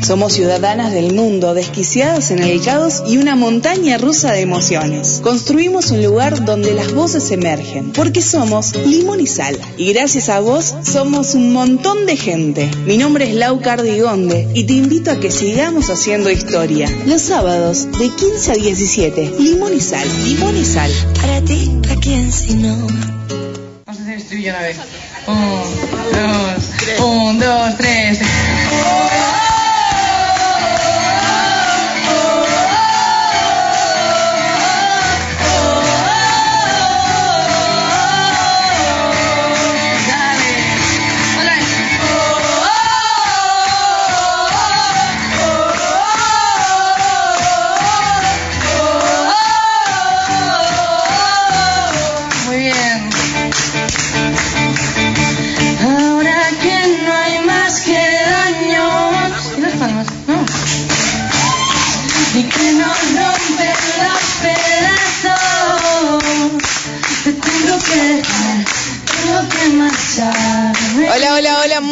Somos ciudadanas del mundo, desquiciadas en el caos y una montaña rusa de emociones. Construimos un lugar donde las voces emergen, porque somos limón y sal. Y gracias a vos somos un montón de gente. Mi nombre es Lau Cardigonde y te invito a que sigamos haciendo historia. Los sábados de 15 a 17, limón y sal, limón y sal. Para ti, ¿a quién si no? Vamos a hacer el estribillo una vez. Un, dos, un, dos, tres.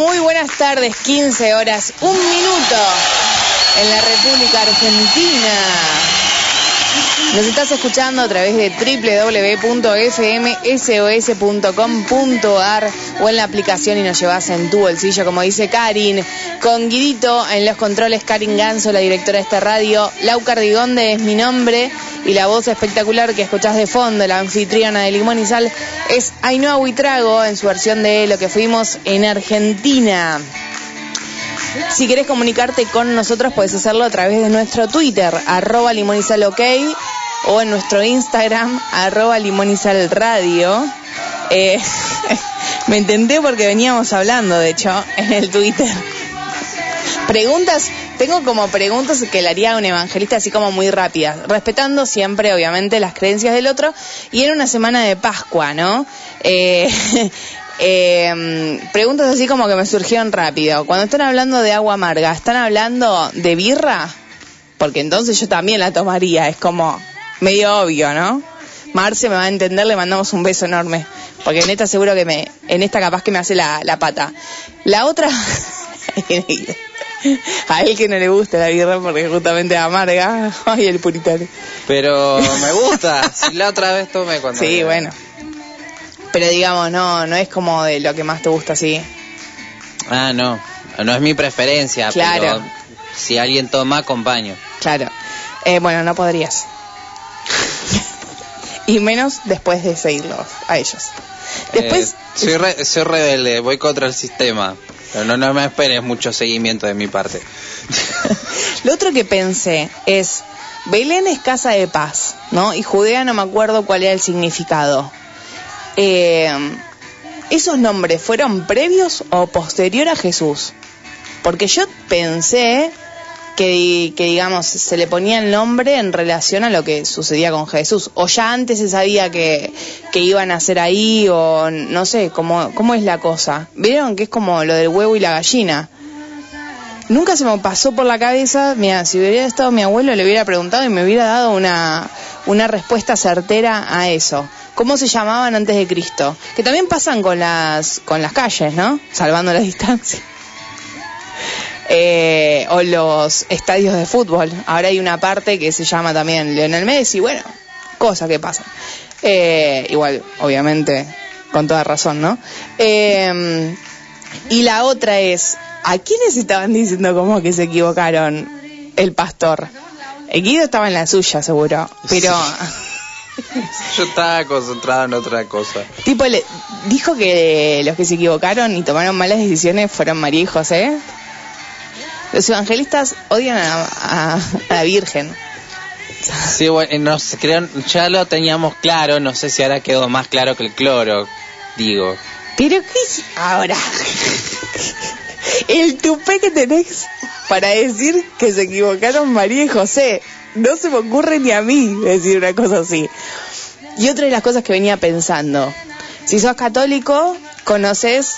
Muy buenas tardes, 15 horas, un minuto en la República Argentina. Nos estás escuchando a través de www.fmsos.com.ar o en la aplicación y nos llevas en tu bolsillo, como dice Karin. Con Guidito en los controles, Karin Ganso, la directora de esta radio. Lau Cardigonde es mi nombre y la voz espectacular que escuchás de fondo, la anfitriona de Limón y Sal, es Ainhoa Huitrago en su versión de Lo que fuimos en Argentina. Si querés comunicarte con nosotros, puedes hacerlo a través de nuestro Twitter, arroba limonizalok, o en nuestro Instagram, arroba limonizalradio. Eh, me intenté porque veníamos hablando, de hecho, en el Twitter. Preguntas, tengo como preguntas que le haría a un evangelista así como muy rápidas, respetando siempre, obviamente, las creencias del otro, y en una semana de Pascua, ¿no? Eh, eh, preguntas así como que me surgieron rápido. Cuando están hablando de agua amarga, ¿están hablando de birra? Porque entonces yo también la tomaría, es como medio obvio, ¿no? Marce me va a entender, le mandamos un beso enorme. Porque en esta seguro que me, en esta capaz que me hace la, la pata. La otra, a él que no le gusta la birra porque justamente es amarga, ay el puritano. Pero me gusta. si la otra vez tomé cuando. Sí, bueno. Pero digamos, no, no es como de lo que más te gusta, sí. Ah, no. No es mi preferencia. Claro. Pero si alguien toma, acompaño. Claro. Eh, bueno, no podrías. y menos después de seguirlos a ellos. Después, Eh, soy, re- soy rebelde, voy contra el sistema. Pero no, no me esperes mucho seguimiento de mi parte. lo otro que pensé es, Belén es casa de paz, ¿no? Y Judea no me acuerdo cuál era el significado. Eh, ¿Esos nombres fueron previos o posterior a Jesús? Porque yo pensé que, que, digamos, se le ponía el nombre en relación a lo que sucedía con Jesús. O ya antes se sabía que, que iban a hacer ahí, o no sé, cómo, cómo es la cosa. ¿Vieron que es como lo del huevo y la gallina? Nunca se me pasó por la cabeza, mira, si hubiera estado mi abuelo le hubiera preguntado y me hubiera dado una, una respuesta certera a eso. ¿Cómo se llamaban antes de Cristo? Que también pasan con las, con las calles, ¿no? Salvando la distancia. Eh, o los estadios de fútbol. Ahora hay una parte que se llama también Lionel Messi, bueno, cosas que pasan. Eh, igual, obviamente, con toda razón, ¿no? Eh, y la otra es, ¿a quiénes estaban diciendo como que se equivocaron el pastor? El Guido estaba en la suya, seguro, pero... Yo estaba concentrado en otra cosa. Tipo, le dijo que los que se equivocaron y tomaron malas decisiones fueron María y José. Los evangelistas odian a, a- a la Virgen. Sí, bueno, nos creo, ya lo teníamos claro, no sé si ahora quedó más claro que el cloro, digo. Pero qué es ahora. El tupé que tenés para decir que se equivocaron María y José. No se me ocurre ni a mí decir una cosa así. Y otra de las cosas que venía pensando. Si sos católico, conoces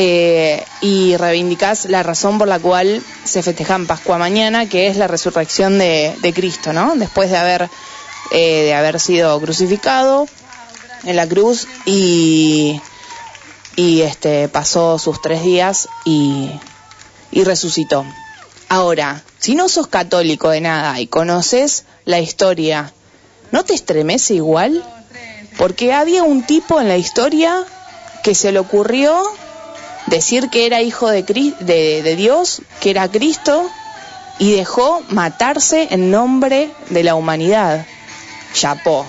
eh, y reivindicás la razón por la cual se festeja en Pascua mañana, que es la resurrección de, de Cristo, ¿no? Después de haber, eh, de haber sido crucificado en la cruz y, y este pasó sus tres días y, y resucitó. Ahora, si no sos católico de nada y conoces la historia, ¿no te estremece igual? Porque había un tipo en la historia que se le ocurrió decir que era hijo de, de, de Dios, que era Cristo, y dejó matarse en nombre de la humanidad. Chapó.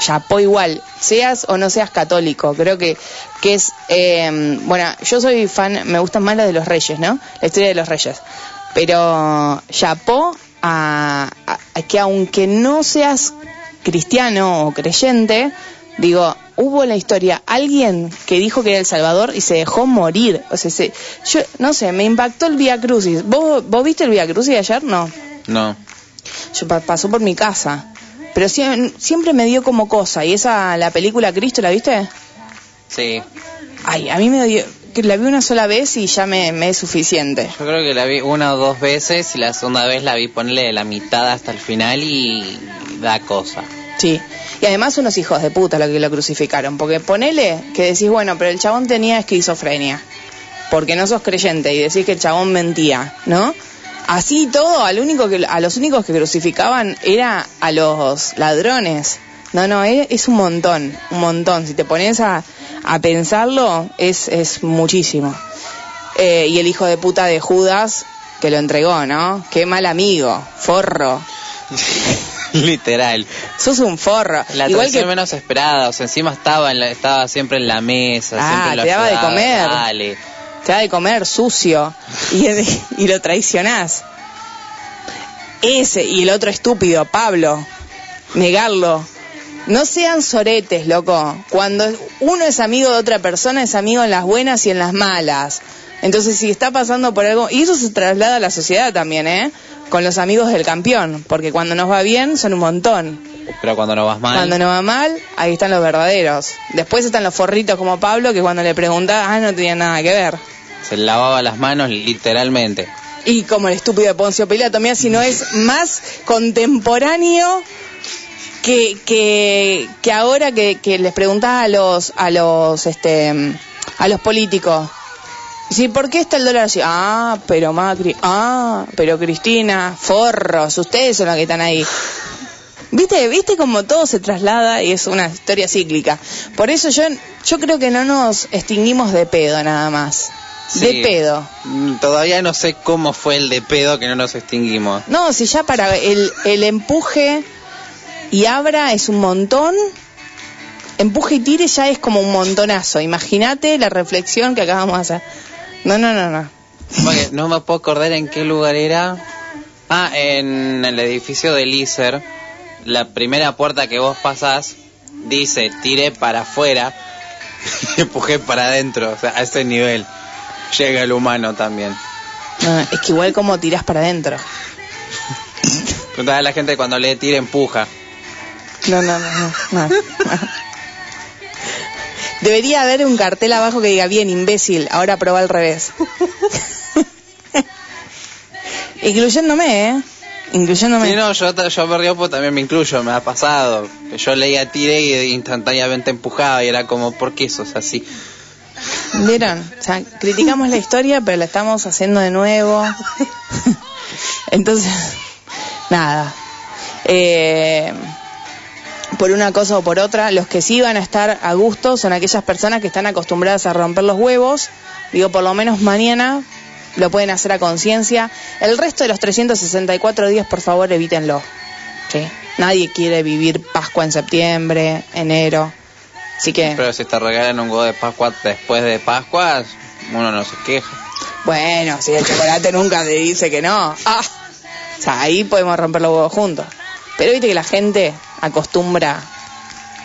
Chapó igual, seas o no seas católico. Creo que, que es. eh, bueno, yo soy fan, me gustan más las de los reyes, ¿no? La historia de los reyes. Pero chapó a, a- a que aunque no seas cristiano o creyente, digo, hubo en la historia alguien que dijo que era el Salvador y se dejó morir. O sea, se, yo no sé, me impactó el Via Crucis. ¿Vos, ¿Vos viste el Via Crucis de ayer? No. No. Yo pa- pasó por mi casa. Pero sie- siempre me dio como cosa. ¿Y esa, la película Cristo, la viste? Sí. Ay, a mí me dio, que la vi una sola vez y ya me, me es suficiente. Yo creo que la vi una o dos veces y la segunda vez la vi ponerle de la mitad hasta el final y da cosa. Sí. Y además unos hijos de puta lo que lo crucificaron. Porque ponele que decís, bueno, pero el chabón tenía esquizofrenia. Porque no sos creyente y decís que el chabón mentía, ¿no? Así todo, al único que, a los únicos que crucificaban era a los ladrones. No, no, es, es un montón, un montón. Si te pones a, a pensarlo, es, es muchísimo. Eh, y el hijo de puta de Judas, que lo entregó, ¿no? Qué mal amigo, forro. Literal. Sos un forro. La Igual traición que menos esperada, o sea, encima estaba, en la- estaba siempre en la mesa, Ah, siempre lo te daba de comer. Dale. te da de comer sucio y, y lo traicionás. Ese y el otro estúpido, Pablo, negarlo. No sean soretes, loco. Cuando uno es amigo de otra persona, es amigo en las buenas y en las malas. Entonces, si está pasando por algo, y eso se traslada a la sociedad también, ¿eh? Con los amigos del campeón, porque cuando nos va bien son un montón. Pero cuando no vas mal, Cuando no va mal, ahí están los verdaderos. Después están los forritos como Pablo, que cuando le preguntaba, ah, no tenía nada que ver. se lavaba las manos literalmente. Y como el estúpido de Poncio Pilato, mira si no es más contemporáneo que, que, que ahora que, que les preguntás a los, a los, este, a los políticos. Sí, ¿por qué está el dólar así? Ah, pero Macri, ah, pero Cristina, forros, ustedes son los que están ahí. ¿Viste? ¿Viste cómo todo se traslada y es una historia cíclica? Por eso yo, yo creo que no nos extinguimos de pedo nada más. De pedo. Mm, Todavía no sé cómo fue el de pedo que no nos extinguimos. No, si ya para el, el empuje y abra es un montón, empuje y tire ya es como un montonazo. Imagínate la reflexión que acabamos de hacer. No, no, no, no. Porque no me puedo acordar en qué lugar era. Ah, en el edificio del ISER, la primera puerta que vos pasás dice tire para afuera y empujé para adentro. O sea, a ese nivel llega el humano también. No, es que igual como tirás para adentro. Preguntaba a la gente cuando le tira empuja. No, no, no, no, no, no. Debería haber un cartel abajo que diga bien, imbécil, ahora prueba al revés. Incluyéndome, ¿eh? Incluyéndome. Sí, no, yo, yo porque también me incluyo, me ha pasado. Que yo leía tire y instantáneamente empujaba y era como, ¿por qué sos así? ¿Vieron? O sea, criticamos la historia, pero la estamos haciendo de nuevo. Entonces, nada. Eh, por una cosa o por otra, los que sí van a estar a gusto son aquellas personas que están acostumbradas a romper los huevos. Digo, por lo menos mañana lo pueden hacer a conciencia. El resto de los 364 días, por favor, evítenlo. ¿sí? Nadie quiere vivir Pascua en septiembre, enero. Así que... Pero si te regalan un huevo de Pascua después de Pascua, uno no se queja. Bueno, si el chocolate nunca te dice que no. Ah, o sea, ahí podemos romper los huevos juntos. Pero viste que la gente acostumbra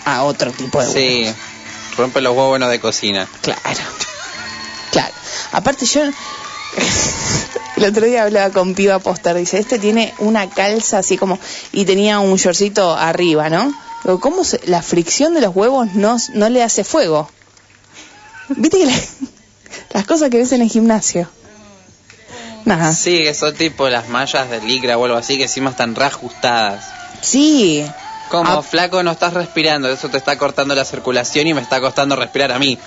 a otro tipo de huevos. Sí, rompe los huevos buenos de cocina. Claro. Claro. Aparte yo... El otro día hablaba con Piva Poster, dice, este tiene una calza así como... Y tenía un shortcito arriba, ¿no? Digo, ¿cómo se- la fricción de los huevos no, no le hace fuego? Viste que la- las cosas que ves en el gimnasio. Nada. Sí, que son tipo las mallas de licra o algo así que encima están reajustadas. Sí. Como Ah. flaco no estás respirando, eso te está cortando la circulación y me está costando respirar a mí.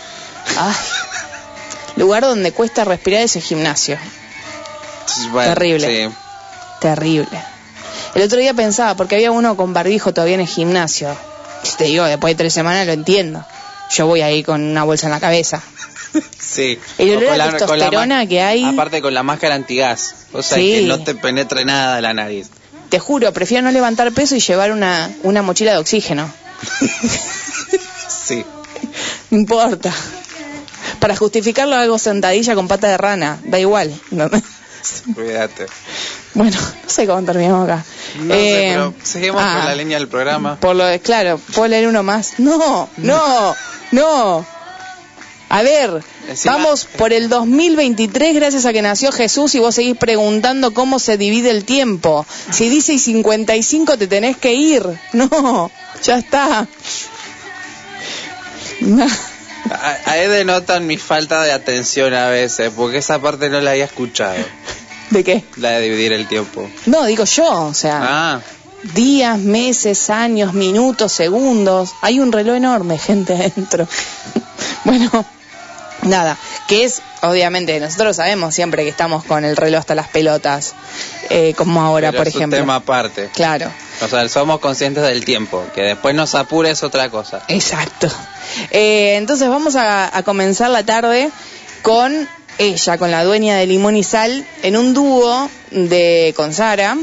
Ay. Lugar donde cuesta respirar es el gimnasio. Bueno, Terrible. sí. Terrible. El otro día pensaba, porque había uno con barbijo todavía en el gimnasio. Te digo, después de tres semanas lo entiendo. Yo voy ahí con una bolsa en la cabeza. Sí. El olor con a la testosterona que hay- Aparte con la máscara antigas. O sea, Sí. que no te penetre nada la nariz. Te juro, prefiero no levantar peso y llevar una, una mochila de oxígeno. Sí. No importa. Para justificarlo hago sentadilla con pata de rana. Da igual. No- Cuídate. Bueno, no sé cómo terminamos acá. No sé, Eh, pero seguimos ah, con la línea del programa. Por lo de, claro, ¿puedo leer uno más? No, no, no. A ver, Encima- vamos por el 2023 gracias a que nació Jesús y vos seguís preguntando cómo se divide el tiempo. Si dice y 55 te tenés que ir. No, ya está. No. Ahí denotan mi falta de atención a veces, porque esa parte no la había escuchado. ¿De qué? La de dividir el tiempo. No, digo yo, o sea, Ah, días, meses, años, minutos, segundos. Hay un reloj enorme, gente adentro. bueno, nada, que es, obviamente, nosotros sabemos siempre que estamos con el reloj hasta las pelotas, eh, como ahora, pero por es un ejemplo. tema aparte. Claro, O sea, somos conscientes del tiempo. Que después nos apure es otra cosa. exacto. Eh, entonces vamos a, a comenzar la tarde con ella, con la dueña de Limón y Sal, en un dúo de con Sara.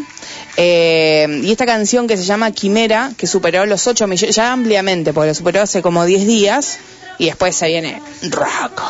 Eh, y esta canción que se llama Quimera, que superó los 8 millones, ya ampliamente, porque lo superó hace como 10 días, y después se viene rock.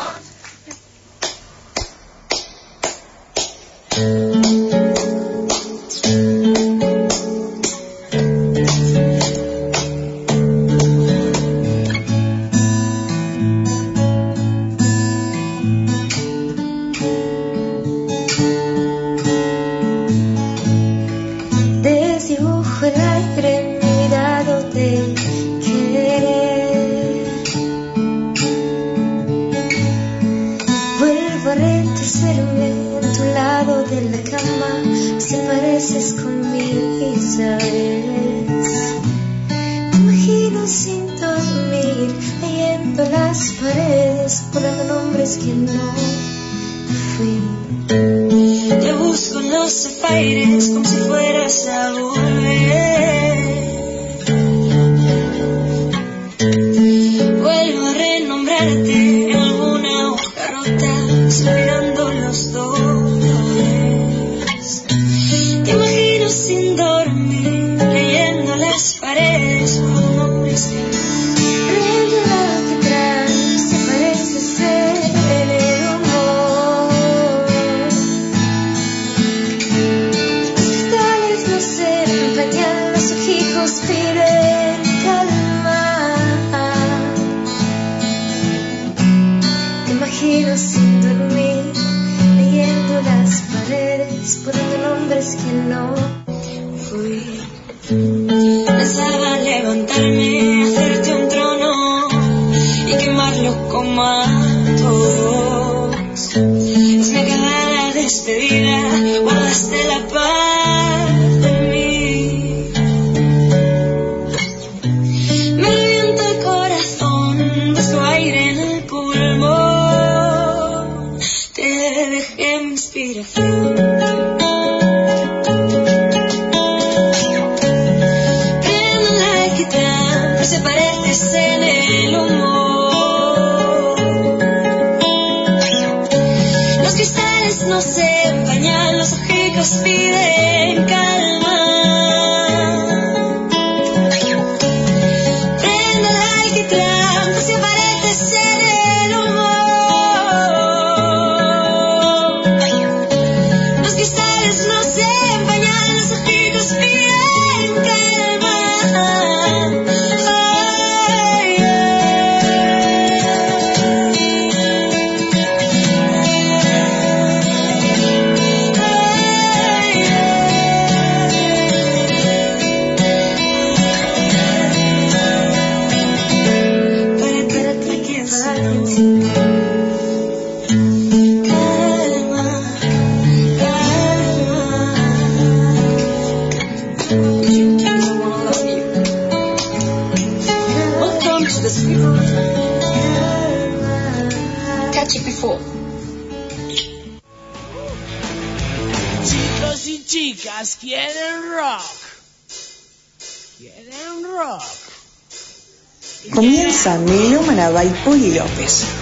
Emílio Alves.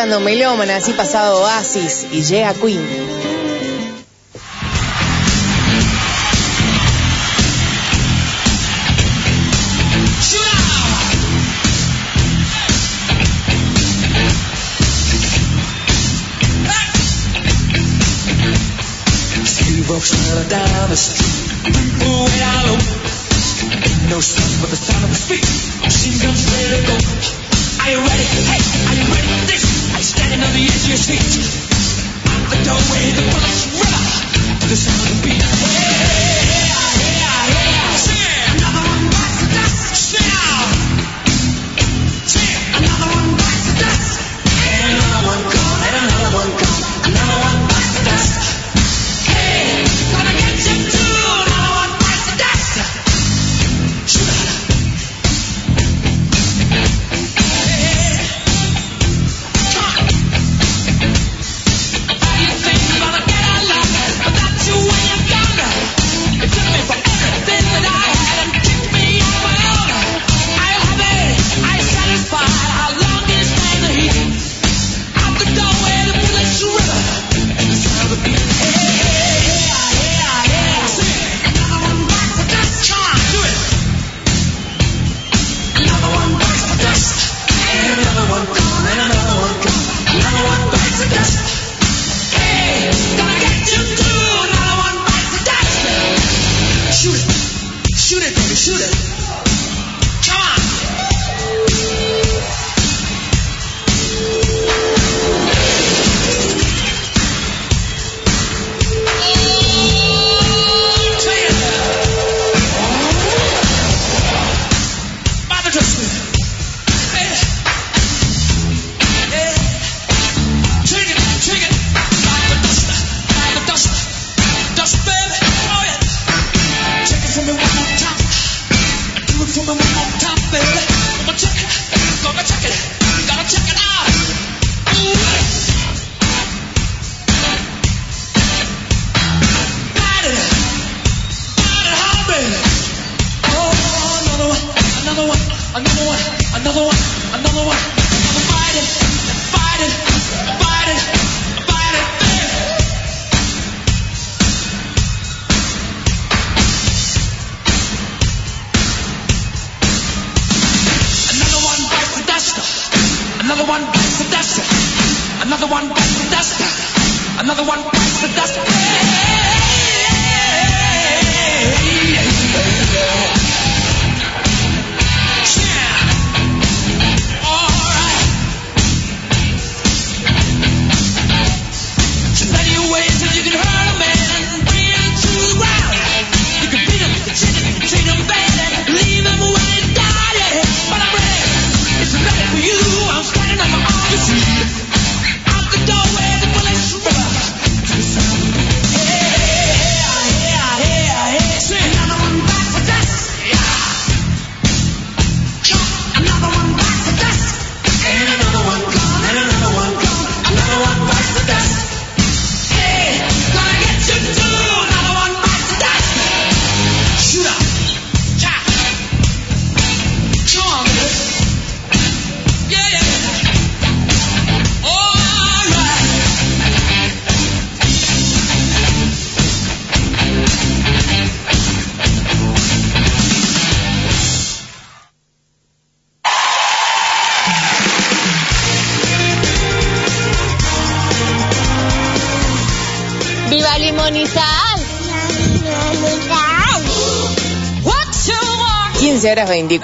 escuchando Melómana, así pasado Oasis y llega Queen.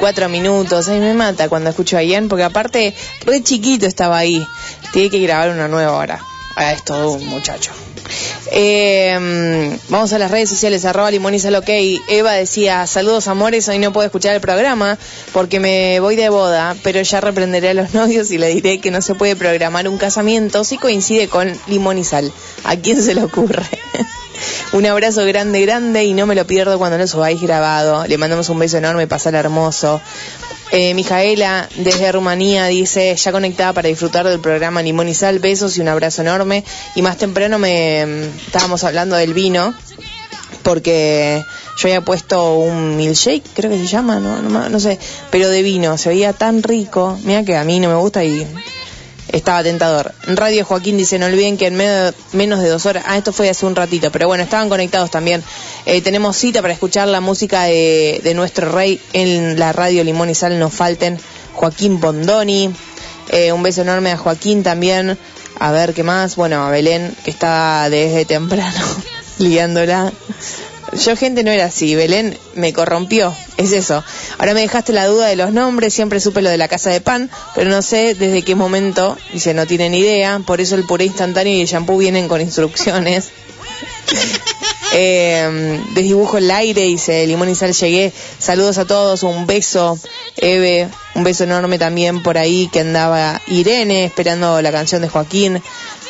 24 minutos. Ay, me mata cuando escucho a Ian, porque aparte, re chiquito estaba ahí. Tiene que grabar una nueva hora. Ah, es todo un muchacho. Eh, vamos a las redes sociales, arroba ok. Eva decía, saludos amores, hoy no puedo escuchar el programa porque me voy de boda, pero ya reprenderé a los novios y le diré que no se puede programar un casamiento si coincide con limonizal. ¿A quién se le ocurre? un abrazo grande, grande y no me lo pierdo cuando lo subáis grabado. Le mandamos un beso enorme, pasar hermoso. Eh, Mijaela, desde Rumanía, dice, ya conectada para disfrutar del programa Limón y Sal, besos y un abrazo enorme. Y más temprano me mm, estábamos hablando del vino, porque yo había puesto un milkshake, creo que se llama, no, no, no sé, pero de vino, se veía tan rico, mira que a mí no me gusta y estaba tentador. Radio Joaquín dice, no olviden que en medio- menos de dos horas, ah, esto fue hace un ratito, pero bueno, estaban conectados también. Eh, tenemos cita para escuchar la música de, de nuestro rey en la radio Limón y Sal, no falten, Joaquín Bondoni. Eh, un beso enorme a Joaquín también. A ver qué más. Bueno, a Belén, que está desde temprano. liándola. Yo, gente, no era así. Belén me corrompió. Es eso. Ahora me dejaste la duda de los nombres. Siempre supe lo de la casa de pan, pero no sé desde qué momento. Dice, no tienen idea. Por eso el puré instantáneo y el shampoo vienen con instrucciones. Eh, desdibujo el aire, dice Limón y Sal llegué. Saludos a todos, un beso, Eve, un beso enorme también por ahí que andaba Irene esperando la canción de Joaquín.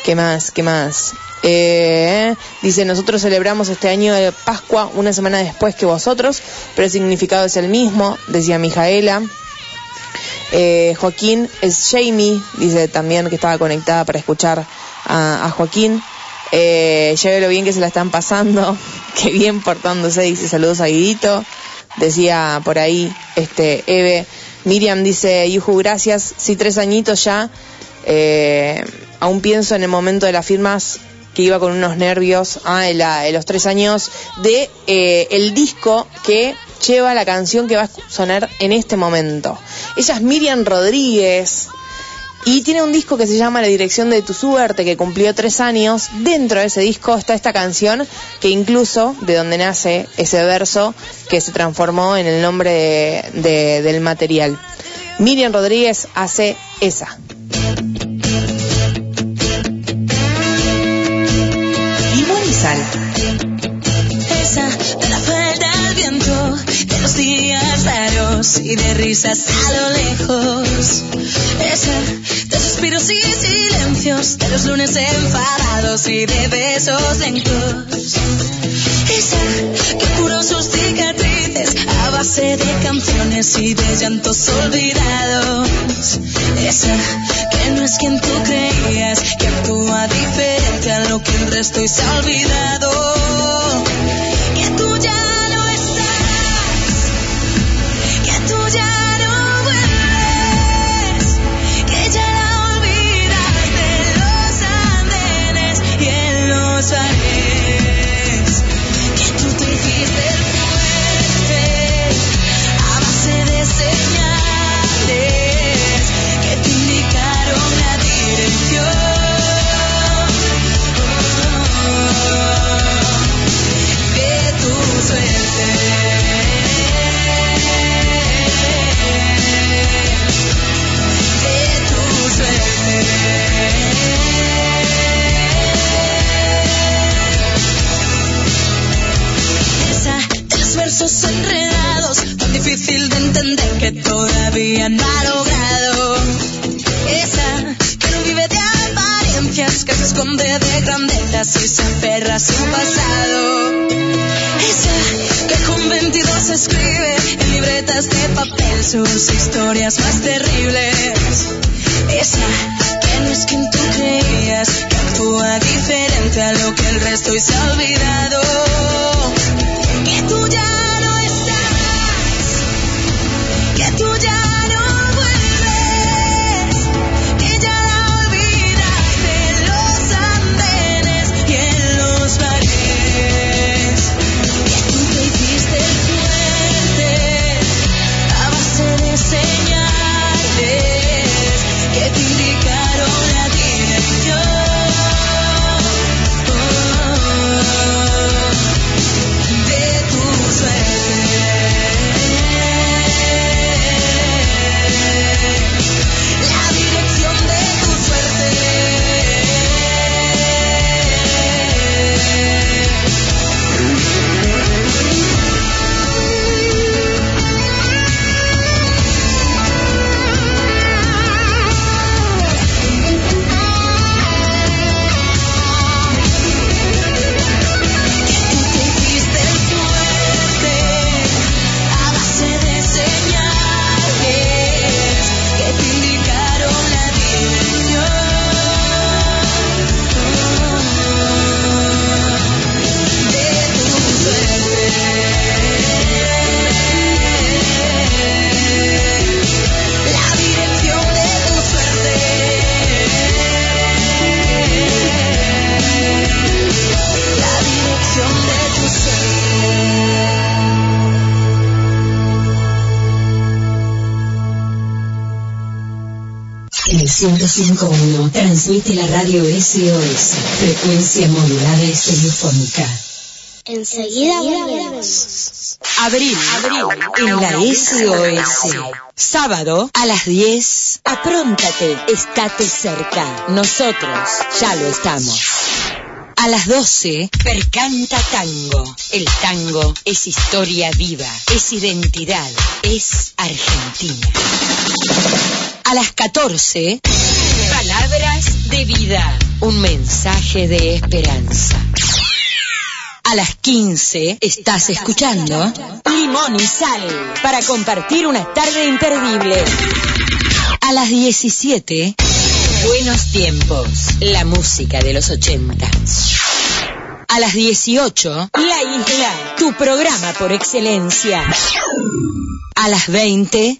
¿Qué más? ¿Qué más? Eh, dice, nosotros celebramos este año de Pascua una semana después que vosotros, pero el significado es el mismo, decía Mijaela. Eh, Joaquín es Jamie, dice también que estaba conectada para escuchar a, Joaquín. Eh, ya lo bien que se la están pasando, qué bien portándose, dice saludos a Guidito, decía por ahí este Eve. Miriam dice, Yuju, gracias, sí, tres añitos ya, eh, aún pienso en el momento de las firmas que iba con unos nervios, ah, en los tres años, de eh, el disco que lleva la canción que va a sonar en este momento. Ella es Miriam Rodríguez, y tiene un disco que se llama La dirección de tu suerte, que cumplió tres años. Dentro de ese disco está esta canción, que incluso de donde nace ese verso, que se transformó en el nombre de- de- del material. Miriam Rodríguez hace esa. Y de risas a lo lejos. Esa de suspiros y silencios, de los lunes enfadados y de besos lentos. Esa que curó sus cicatrices a base de canciones y de llantos olvidados. Esa que no es quien tú creías, que actúa diferente a lo que el resto y se ha olvidado. Que tú ya no enredados, tan difícil de entender que todavía no ha logrado. Esa que no vive de apariencias, que se esconde de grandezas y se aferra a su pasado. Esa que con 22 escribe en libretas de papel sus historias más terribles. Esa que no es quien tú creías, que actúa diferente a lo que el resto y se ha olvidado. Que tú ya que tú ya transmite la radio SOS, frecuencia modulada estereofónica. Enseguida volvemos. Abril, en la SOS. Sábado a las 10. Apróntate, estate cerca. Nosotros ya lo estamos. A las 12, Percanta Tango. El tango es historia viva, es identidad, es Argentina. A las 14, Palabras de vida. Un mensaje de esperanza. A las 15 estás escuchando Limón y Sal para compartir una tarde imperdible. A las 17 Buenos tiempos, la música de los 80. A las 18 La Isla, tu programa por excelencia. A las 20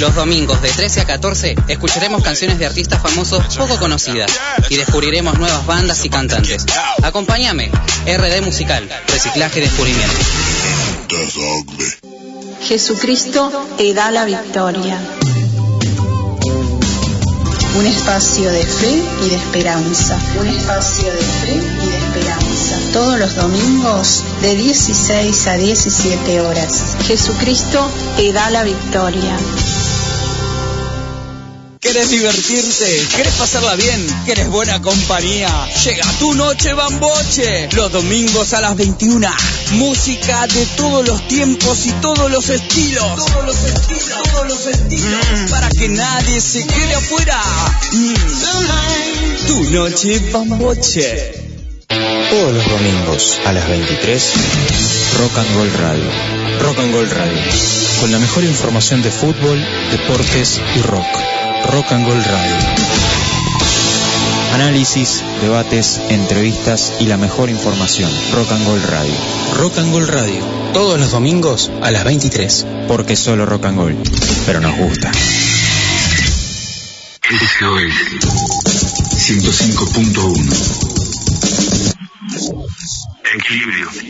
Los domingos de 13 a 14 escucharemos canciones de artistas famosos poco conocidas y descubriremos nuevas bandas y cantantes. Acompáñame, RD Musical, Reciclaje y Descubrimiento. Jesucristo te da la victoria. Un espacio de fe y de esperanza. Un espacio de fe y de esperanza. Todos los domingos de 16 a 17 horas. Jesucristo te da la victoria. ¿Querés divertirte? ¿Querés pasarla bien? ¿Querés buena compañía? Llega tu noche bamboche. Los domingos a las 21. Música de todos los tiempos y todos los estilos. Todos los estilos, todos los estilos. Para que nadie se quede afuera. Mm. Tu noche bamboche. Todos los domingos a las 23, Rock and Roll Radio. Rock and Roll Radio. Con la mejor información de fútbol, deportes y rock. Rock and Roll Radio. Análisis, debates, entrevistas y la mejor información. Rock and Roll Radio. Rock and Roll Radio. Todos los domingos a las 23. Porque solo rock and roll. Pero nos gusta. SOS 105.1 Equilibrio.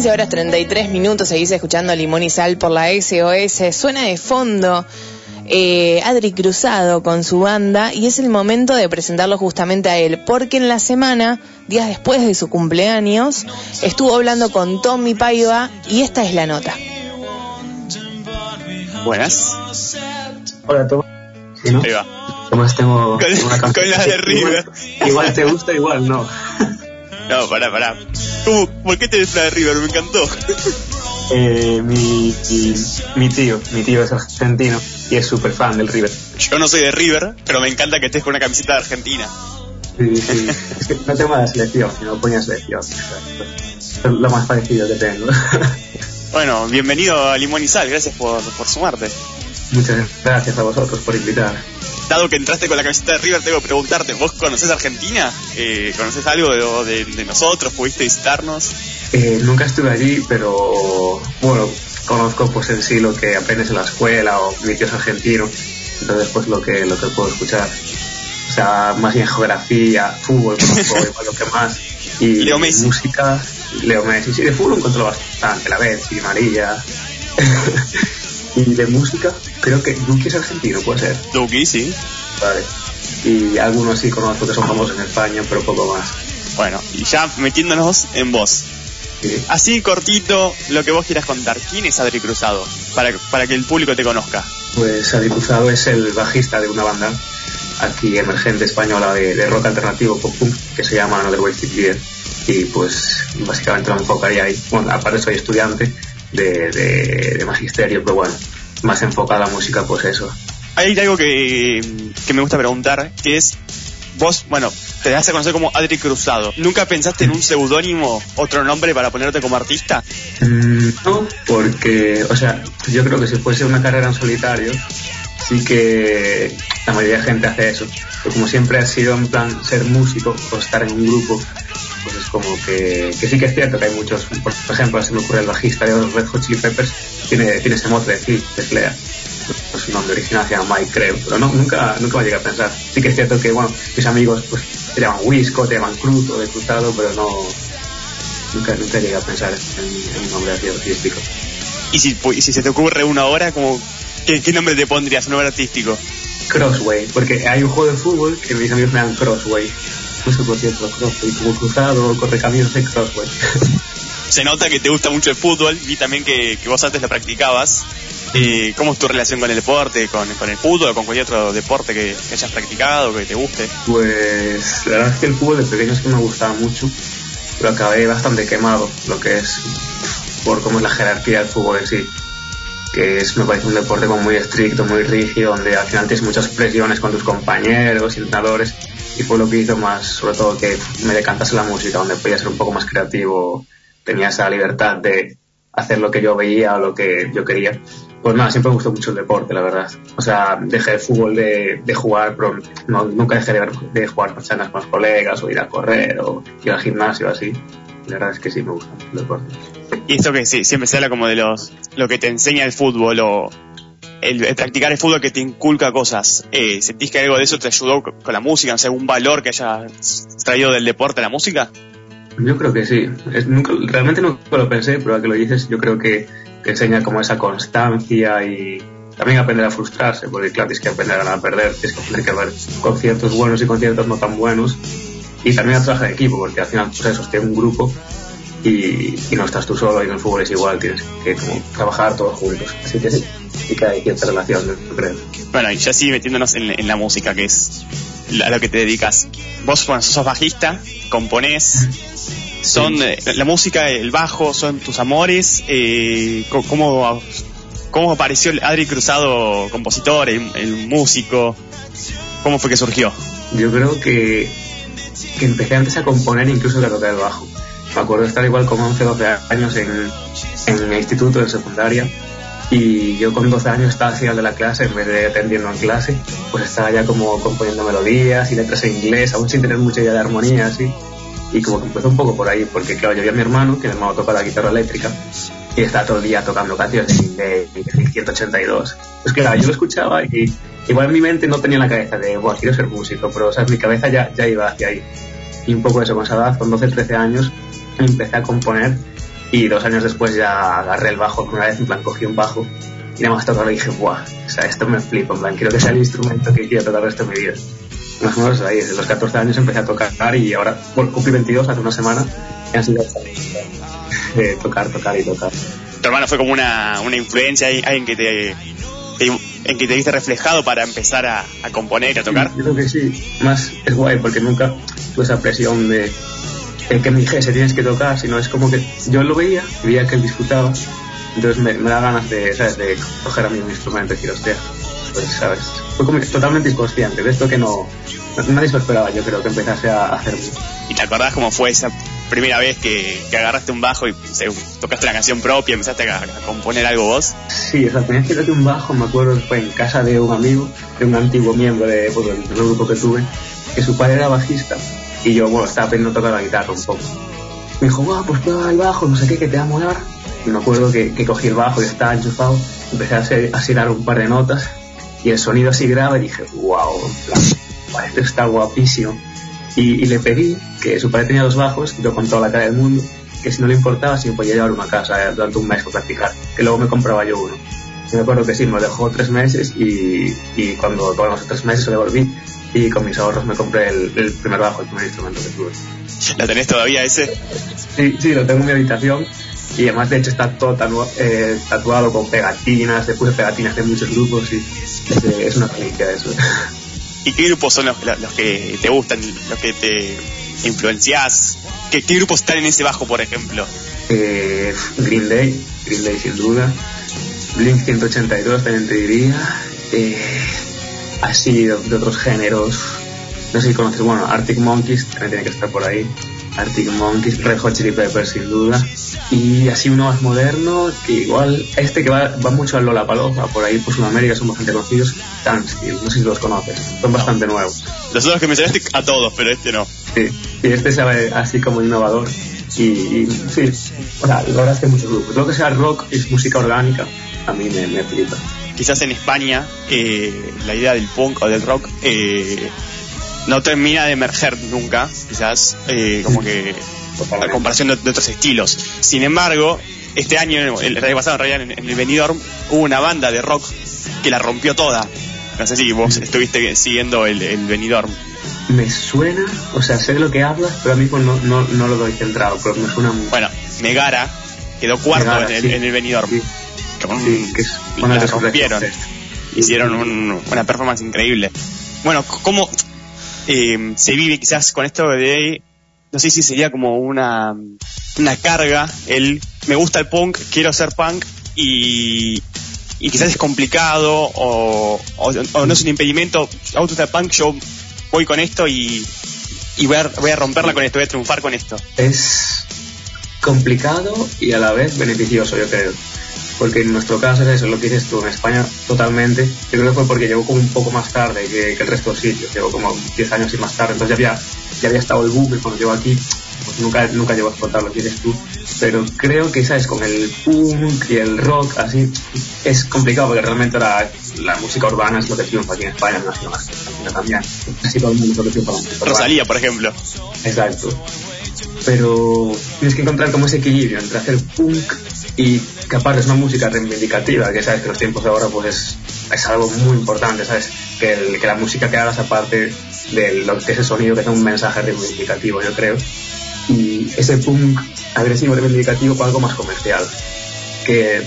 15 horas 33 minutos, seguís escuchando Limón y Sal por la SOS. Suena de fondo eh, Adri Cruzado con su banda y es el momento de presentarlo justamente a él, porque en la semana, días después de su cumpleaños, estuvo hablando con Tommy Paiva y esta es la nota. Buenas. Hola, Tom. ¿Sí, no? Ahí va. Tomás, tengo, Con- tengo una canción. con la de River. Igual, igual te gusta, igual no. No, pará, pará. ¿Cómo, ¿Por qué tenés la de River? Me encantó. Eh, mi, mi, mi tío, mi tío es argentino y es súper fan del River. Yo no soy de River, pero me encanta que estés con una camiseta de Argentina. Sí, sí. Es que no tengo la selección, sino ponía selección. Es lo más parecido que tengo. Bueno, bienvenido a Limón y Sal, gracias por, por sumarte. Muchas gracias a vosotros por invitar. Dado que entraste con la camiseta de River, tengo que preguntarte, ¿vos conocés Argentina? Eh, ¿Conoces algo de, de- de nosotros? ¿Pudiste visitarnos? Eh, nunca estuve allí, pero bueno, conozco pues en sí lo que aprendes en la escuela o mi tío es argentino, entonces pues lo que, lo que puedo escuchar. O sea, más bien geografía, fútbol, conozco igual lo que más. Y Leo Messi. música, Leo Messi. Sí, de fútbol encuentro bastante, la Betsy, María. y de música, creo que Duki es argentino, puede ser. Duki, sí. Vale. Y algunos sí conozco que son famosos en España, pero poco más. Bueno, y ya metiéndonos en vos. Sí. Así cortito, lo que vos quieras contar. ¿Quién es Adri Cruzado? Para, para que el público te conozca. Pues Adi Cruzado es el bajista de una banda aquí emergente española de, de rock alternativo pop punk que se llama Another Wasted Year y pues básicamente lo enfocaría ahí. Bueno, aparte soy estudiante de, de, de magisterio, pero bueno, más enfocada a la música, pues eso. Hay algo que, que me gusta preguntar, que es, vos, bueno, te das a conocer como Adri Cruzado. ¿Nunca pensaste en un seudónimo, otro nombre para ponerte como artista? Mm, no, porque, o sea, yo creo que si fuese una carrera en solitario, sí que la mayoría de gente hace eso. Pero como siempre ha sido en plan ser músico o estar en un grupo, pues es como que, que sí que es cierto que hay muchos, por ejemplo, se me ocurre el bajista de los Red Hot Chili Peppers, tiene, tiene ese mote de Phil, de Flea. Pues su nombre original se llama Mike, creo, pero no, nunca, nunca me llegué a pensar. Sí que es cierto que, bueno, mis amigos pues te llaman Wisco, te llaman Cruz o de Cruzado, pero no, nunca, nunca llegué a pensar en, un nombre así artístico. Y si, pu- y si se te ocurre una hora, como, ¿qué, qué nombre te pondrías? Un nombre artístico. Crossway, porque hay un juego de fútbol que mis amigos me dan Crossway. Por cierto, Crossway, como cruzado, correcaminos de Crossway. Se nota que te gusta mucho el fútbol, vi también que, que vos antes lo practicabas. Eh, ¿Cómo es tu relación con el deporte, con, con el fútbol o con cualquier otro deporte que, que hayas practicado, que te guste? Pues la verdad es que el fútbol de pequeño es que me gustaba mucho, pero acabé bastante quemado, lo que es por cómo es la jerarquía del fútbol en sí. Que es, me parece un deporte como muy estricto, muy rígido, donde al final tienes muchas presiones con tus compañeros y entrenadores. Y fue lo que hizo más, sobre todo, que me decantase la música, donde podía ser un poco más creativo, tenía esa libertad de hacer lo que yo veía o lo que yo quería. Pues nada, siempre me gustó mucho el deporte, la verdad. O sea, dejé el fútbol de, de jugar, pero no, nunca dejé de, de jugar pachanas con los colegas o ir a correr o ir al gimnasio así. La verdad es que sí me gusta el deporte. Y esto que sí, siempre se habla como de los, lo que te enseña el fútbol o el, practicar el fútbol que te inculca cosas. Eh, ¿Sentís que algo de eso te ayudó co- con la música? No sé, algún valor que hayas traído del deporte a la música? Yo creo que sí. Nunca, realmente nunca lo pensé, pero a que lo dices, yo creo que te enseña como esa constancia y también aprender a frustrarse, porque claro, tienes que aprender a ganar a perder, tienes que aprender que ver conciertos buenos y conciertos no tan buenos, y también a trabajar en equipo, porque al final, pues eso, tienes un grupo y, no estás tú solo, y en el fútbol es igual, tienes que trabajar todos juntos. Así que sí, sí que hay cierta relación, yo creo. Bueno, y ya sí metiéndonos en, en la música, que es la- a lo que te dedicas. Vos, bueno, sos bajista, componés, son eh, la música, el bajo, son tus amores. Eh, ¿cómo, ¿Cómo apareció el Adri Cruzado, compositor, el, el músico? ¿Cómo fue que surgió? Yo creo que, que empecé antes a componer incluso que a tocar el bajo. Me acuerdo de estar igual con 11, 12 años en, en el instituto, en secundaria, y yo con 12 años estaba al final de la clase, en vez de atendiendo en clase, pues estaba ya como componiendo melodías y letras en inglés, aún sin tener mucha idea de armonía, así. Y como que empezó un poco por ahí, porque claro, yo vi a mi hermano, que mi hermano toca la guitarra eléctrica, y estaba todo el día tocando canciones de de- de 1182. Pues claro, yo lo escuchaba y igual en mi mente no tenía la cabeza de, Buah, quiero ser músico, pero o sea, mi cabeza ya, ya iba hacia ahí. Y un poco eso, con esa edad, con 12, 13 años, empecé a componer y dos años después ya agarré el bajo por una vez, en plan cogí un bajo y nada más tocarlo y dije, ¡buah! O sea, esto me flipa, en plan, quiero que sea el instrumento que quiero tocar el resto de mi vida. Más o menos ahí, desde los 14 años empecé a tocar y ahora, bueno, cumplí 22 hace una semana y han sido de tocar, tocar y tocar. Tu hermano fue como una, una influencia, alguien que te, en que te viste reflejado para empezar a, a componer, a tocar. Yo creo que sí. Más es guay porque nunca tuve esa presión de el que me dijese tienes que tocar, sino es como que yo lo veía, veía que él disfrutaba, entonces me, me da ganas de, ¿sabes? de coger a mí un instrumento y decir, hostia, pues, ¿sabes? Fue como totalmente inconsciente, de esto que no, nadie se lo esperaba, yo creo que empezase a hacer ¿Y te acordás cómo fue esa primera vez que, que agarraste un bajo y se- tocaste una canción propia, empezaste a, a componer algo vos? Sí, o sea, tenía que tocar un bajo, me acuerdo fue en casa de un amigo, de un antiguo miembro de, pues, del grupo que tuve, que su padre era bajista y yo, bueno, estaba aprendiendo a tocar la guitarra un poco. Me dijo, guau, pues prueba el bajo, no sé qué, que te va a molar. Y me acuerdo que, que cogí el bajo y estaba enchufado, empecé a, hacer, a un par de notas y el sonido así grave dije, "Buah, esto está guapísimo. Y, y le pedí que su padre tenía dos bajos, yo con toda la cara del mundo, que si no le importaba, si me podía llevar uno a casa eh, durante un mes para practicar, que luego me compraba yo uno. Y me acuerdo que sí, me dejó tres meses y, y cuando todos los tres meses lo devolví y con mis ahorros me compré el, el primer bajo, el primer instrumento que tuve. ¿La tenés todavía ese? Sí, sí, lo tengo en mi habitación y además de hecho está todo tanua- eh, tatuado con pegatinas, le puse pegatinas de muchos grupos y es, es una reliquia eso. ¿Y qué grupos son los, los que te gustan, los que te influencias? ¿Qué, ¿Qué grupos están en ese bajo, por ejemplo? Eh, Green Day, Green Day sin duda. Blink 182 también te diría. Eh, así de, de otros géneros. No sé si conoces, bueno, Arctic Monkeys también tiene que estar por ahí. Arctic Monkeys, Red Hot Chili Peppers sin duda. Y así uno más moderno, que igual, este que va, va mucho al Lollapalooza, por ahí por Sudamérica son bastante conocidos, Tanskill, no sé si los conoces, son bastante nuevos. Los otros que mencionaste a todos, pero este no. Sí, y este sabe así como innovador. Y, y sí, o sea, la verdad es que hay muchos grupos. Lo que sea rock es música orgánica, a mí me, me flipa. Quizás en España eh, la idea del punk o del rock eh, no termina de emerger nunca, quizás eh, como que a comparación de, de otros estilos. Sin embargo, este año, el, el año pasado en realidad en, en el Benidorm hubo una banda de rock que la rompió toda. No sé si vos estuviste siguiendo el, el Benidorm. Me suena, o sea, sé de lo que hablas, pero a mí pues, no, no, no lo doy centrado, pero me suena mucho. Bueno, Megara quedó cuarto Megara, en, el, sí. en el Benidorm. Sí. Con- Sí, que es una rompieron. Hicieron un- una performance increíble. Bueno, ¿cómo eh, se vive quizás con esto de... No sé si sería como una, una carga, el me gusta el punk, quiero ser punk y, y quizás es complicado o, o- o no es un impedimento, me gusta ser punk, yo voy con esto y, y voy, a, voy a romperla con esto, voy a triunfar con esto. Es complicado y a la vez beneficioso, yo creo. Porque en nuestro caso es eso, lo que dices tú, en España totalmente. Yo creo que fue porque llegó como un poco más tarde que, que el resto de sitios, llegó como 10 años y más tarde. Entonces ya había, ya había estado el boom y cuando llegó aquí, pues nunca, nunca llegó a explotar lo que dices tú. Pero creo que, ¿sabes? Con el punk y el rock, así, es complicado porque realmente la, la música urbana es lo que triunfa aquí en España, no es más Argentina también. Casi todo el mundo es lo que triunfa. Rosalía, por ejemplo. Exacto. Pero tienes que encontrar como ese equilibrio entre hacer punk y aparte es una música reivindicativa, que sabes que los tiempos de ahora pues es, es algo muy importante, ¿sabes? Que, el- que la música que hagas aparte de lo que es el sonido que tenga un mensaje reivindicativo, yo creo. Y ese punk agresivo reivindicativo con algo más comercial. Que,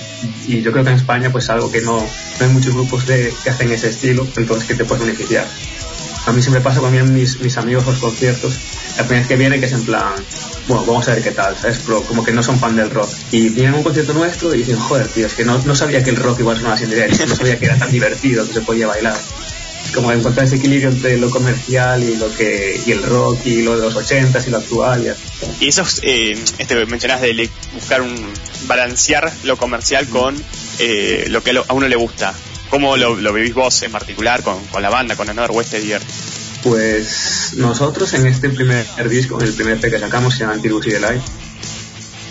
y yo creo que en España pues algo que no, no hay muchos grupos de, que hacen ese estilo, entonces que te puedes beneficiar. A mí siempre pasa vienen mis, mis amigos los conciertos, la primera vez que vienen que es en plan, bueno, vamos a ver qué tal, ¿sabes? Pero como que no son fan del rock. Y vienen a un concierto nuestro y dicen, joder, tío, es que no, no sabía que el rock igual sonaba así en no sabía que era tan divertido, que se podía bailar. Como encontrar ese equilibrio entre lo comercial y lo que y el rock y lo de los 80 y lo actual. Y. Y eso es, eh, este, mencionás de buscar un balancear lo comercial con eh, lo que a uno le gusta. ¿Cómo lo, lo vivís vos en particular con, con la banda, con Another West Year? Pues nosotros en este primer disco, en el primer EP que sacamos, se llama Antirus y Delight,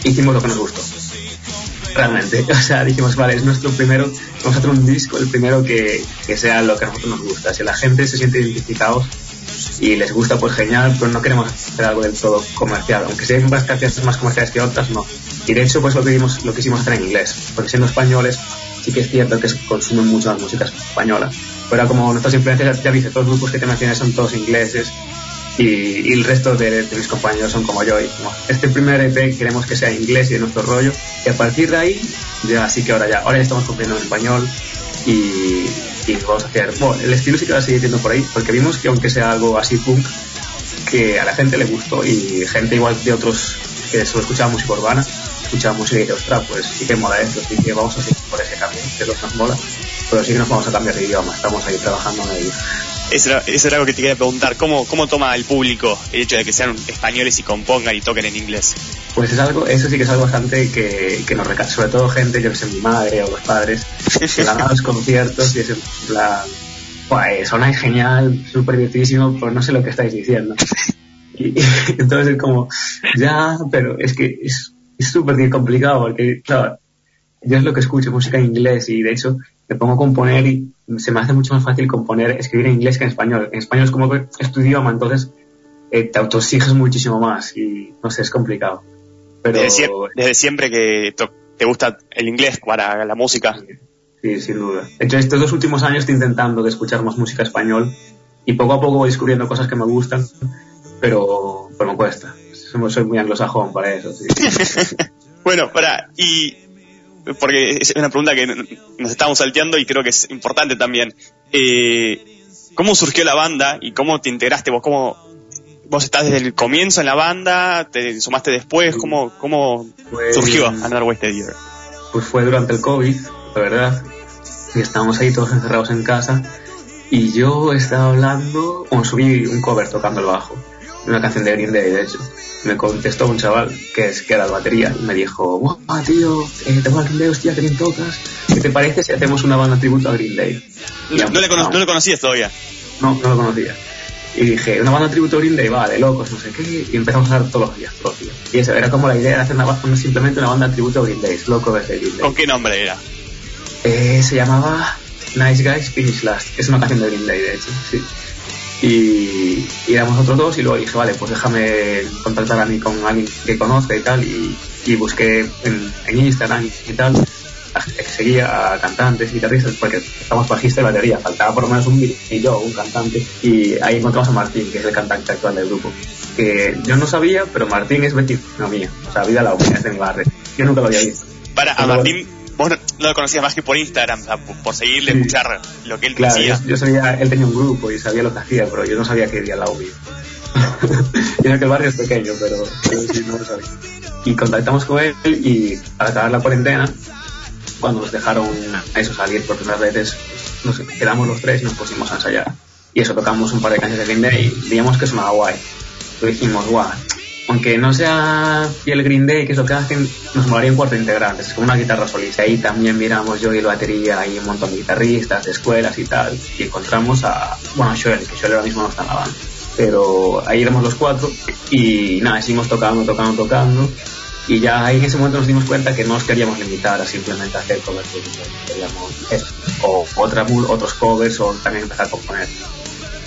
hicimos lo que nos gustó. Realmente, o sea, dijimos, vale, es nuestro primero, vamos a hacer un disco, el primero que, que sea lo que a nosotros nos gusta. Si la gente se siente identificados y les gusta, pues genial, pero no queremos hacer algo del todo comercial, aunque hay unas canciones más comerciales que otras, no. Y de hecho, pues lo que, dimos, lo quisimos hacer en inglés, porque siendo españoles, sí que es cierto que consumen mucho la música española. Pero como nuestras influencias, ya viste, todos los grupos que te mencioné son todos ingleses y, y el resto de, de mis compañeros son como yo. Y como este primer EP queremos que sea inglés y de nuestro rollo. Y a partir de ahí, ya sí que ahora ya, ahora ya estamos cumpliendo en español y, y vamos a hacer, bueno, el estilo sí que va a seguir yendo por ahí, porque vimos que aunque sea algo así punk, que a la gente le gustó y gente igual de otros que solo escuchaba música urbana, escuchaba música y dice, ostras, pues sí que mola esto, así que vamos a seguir por ese camino, que es lo que nos mola, pero sí que nos vamos a cambiar de idioma, estamos ahí trabajando en ello. Eso era, eso era algo que te quería preguntar. ¿Cómo, ¿Cómo toma el público el hecho de que sean españoles y compongan y toquen en inglés? Pues es algo, eso sí que es algo bastante que, que nos recae, sobre todo gente, yo que sé, mi madre o los padres, que van a los conciertos y es en plan, pues suena genial, súper divertidísimo, pero no sé lo que estáis diciendo. Y, y entonces es como, ya, pero es que es es súper complicado porque, claro, yo es lo que escucho, música en inglés y de hecho me pongo a componer y se me hace mucho más fácil componer, escribir en inglés que en español. En español es como que es tu idioma, entonces eh, te autoexiges muchísimo más y no sé, es complicado. Pero Desde, sie- desde siempre que te gusta el inglés para la música. Sí, sin duda. De hecho, estos dos últimos años estoy intentando de escuchar más música español y poco a poco voy descubriendo cosas que me gustan, pero, pero me cuesta. Soy muy anglosajón para eso. sí. Bueno, para, y porque es una pregunta que nos estamos salteando y creo que es importante también. Eh, ¿Cómo surgió la banda y cómo te integraste vos? ¿Cómo, ¿Vos estás desde el comienzo en la banda? ¿Te sumaste después? ¿Cómo, cómo Pues- surgió Another Wasted Year? Pues fue durante el COVID, la verdad. Y estábamos ahí todos encerrados en casa. Y yo estaba hablando, bueno, subí un cover tocando el bajo. Una canción de Green Day, de hecho. Me contestó un chaval que, es, que era el batería y me dijo, guau, tío, eh, te mola Green Day, hostia, que bien tocas. ¿Qué te parece si hacemos una banda tributo a Green Day? Y No, no le cono- no lo conocías todavía. no, no lo conocía. Y dije, una banda tributo a Green Day, vale, locos, no sé qué. Y empezamos a hacer todos los días, todos los días. Y eso, era como la idea de hacer una, simplemente una banda tributo a Green Day, loco desde Green Day. ¿Con qué nombre era? Eh, se llamaba Nice Guys Finish Last. Es una canción de Green Day, de hecho, sí. Y, y éramos nosotros dos y luego dije, vale, pues déjame contactar a mí con alguien que conozca y tal. Y, y busqué en, en Instagram y tal. seguía a cantantes, guitarristas, porque estamos bajista y batería. Faltaba por lo menos un y yo, un cantante. Y ahí encontramos a Martín, que es el cantante actual del grupo. Que yo no sabía, pero Martín es vecino mío. O sea, vida la humedad es de mi barrio. Yo nunca lo había visto. Para, a Martín, vos no, no lo conocías más que por Instagram, o sea, por, por seguirle, Sí. escuchar lo que él Claro, decía. yo, yo sabía, él tenía un grupo y sabía lo que hacía, pero yo no sabía que al lado mío. y que el barrio es pequeño, pero, pero sí, no lo sabía. Y contactamos con él y al acabar la cuarentena, cuando nos dejaron a eso salir por primeras veces, nos quedamos los tres y nos pusimos a ensayar. Y eso, tocamos un par de canciones de Green Day y veíamos que sonaba guay. Lo dijimos, guau, aunque no sea fiel Green Day, que es lo que hacen, nos molaría un cuarto de integrantes, es como una guitarra solista. Ahí también miramos yo y la batería, hay un montón de guitarristas, de escuelas y tal, y encontramos a, bueno, Joel, que Joel ahora mismo no está en la banda. Pero ahí éramos los cuatro y nada, seguimos tocando, tocando, tocando. Y ya ahí en ese momento nos dimos cuenta que no nos queríamos limitar a simplemente hacer covers queríamos eso, o otra, otros covers o también empezar a componer.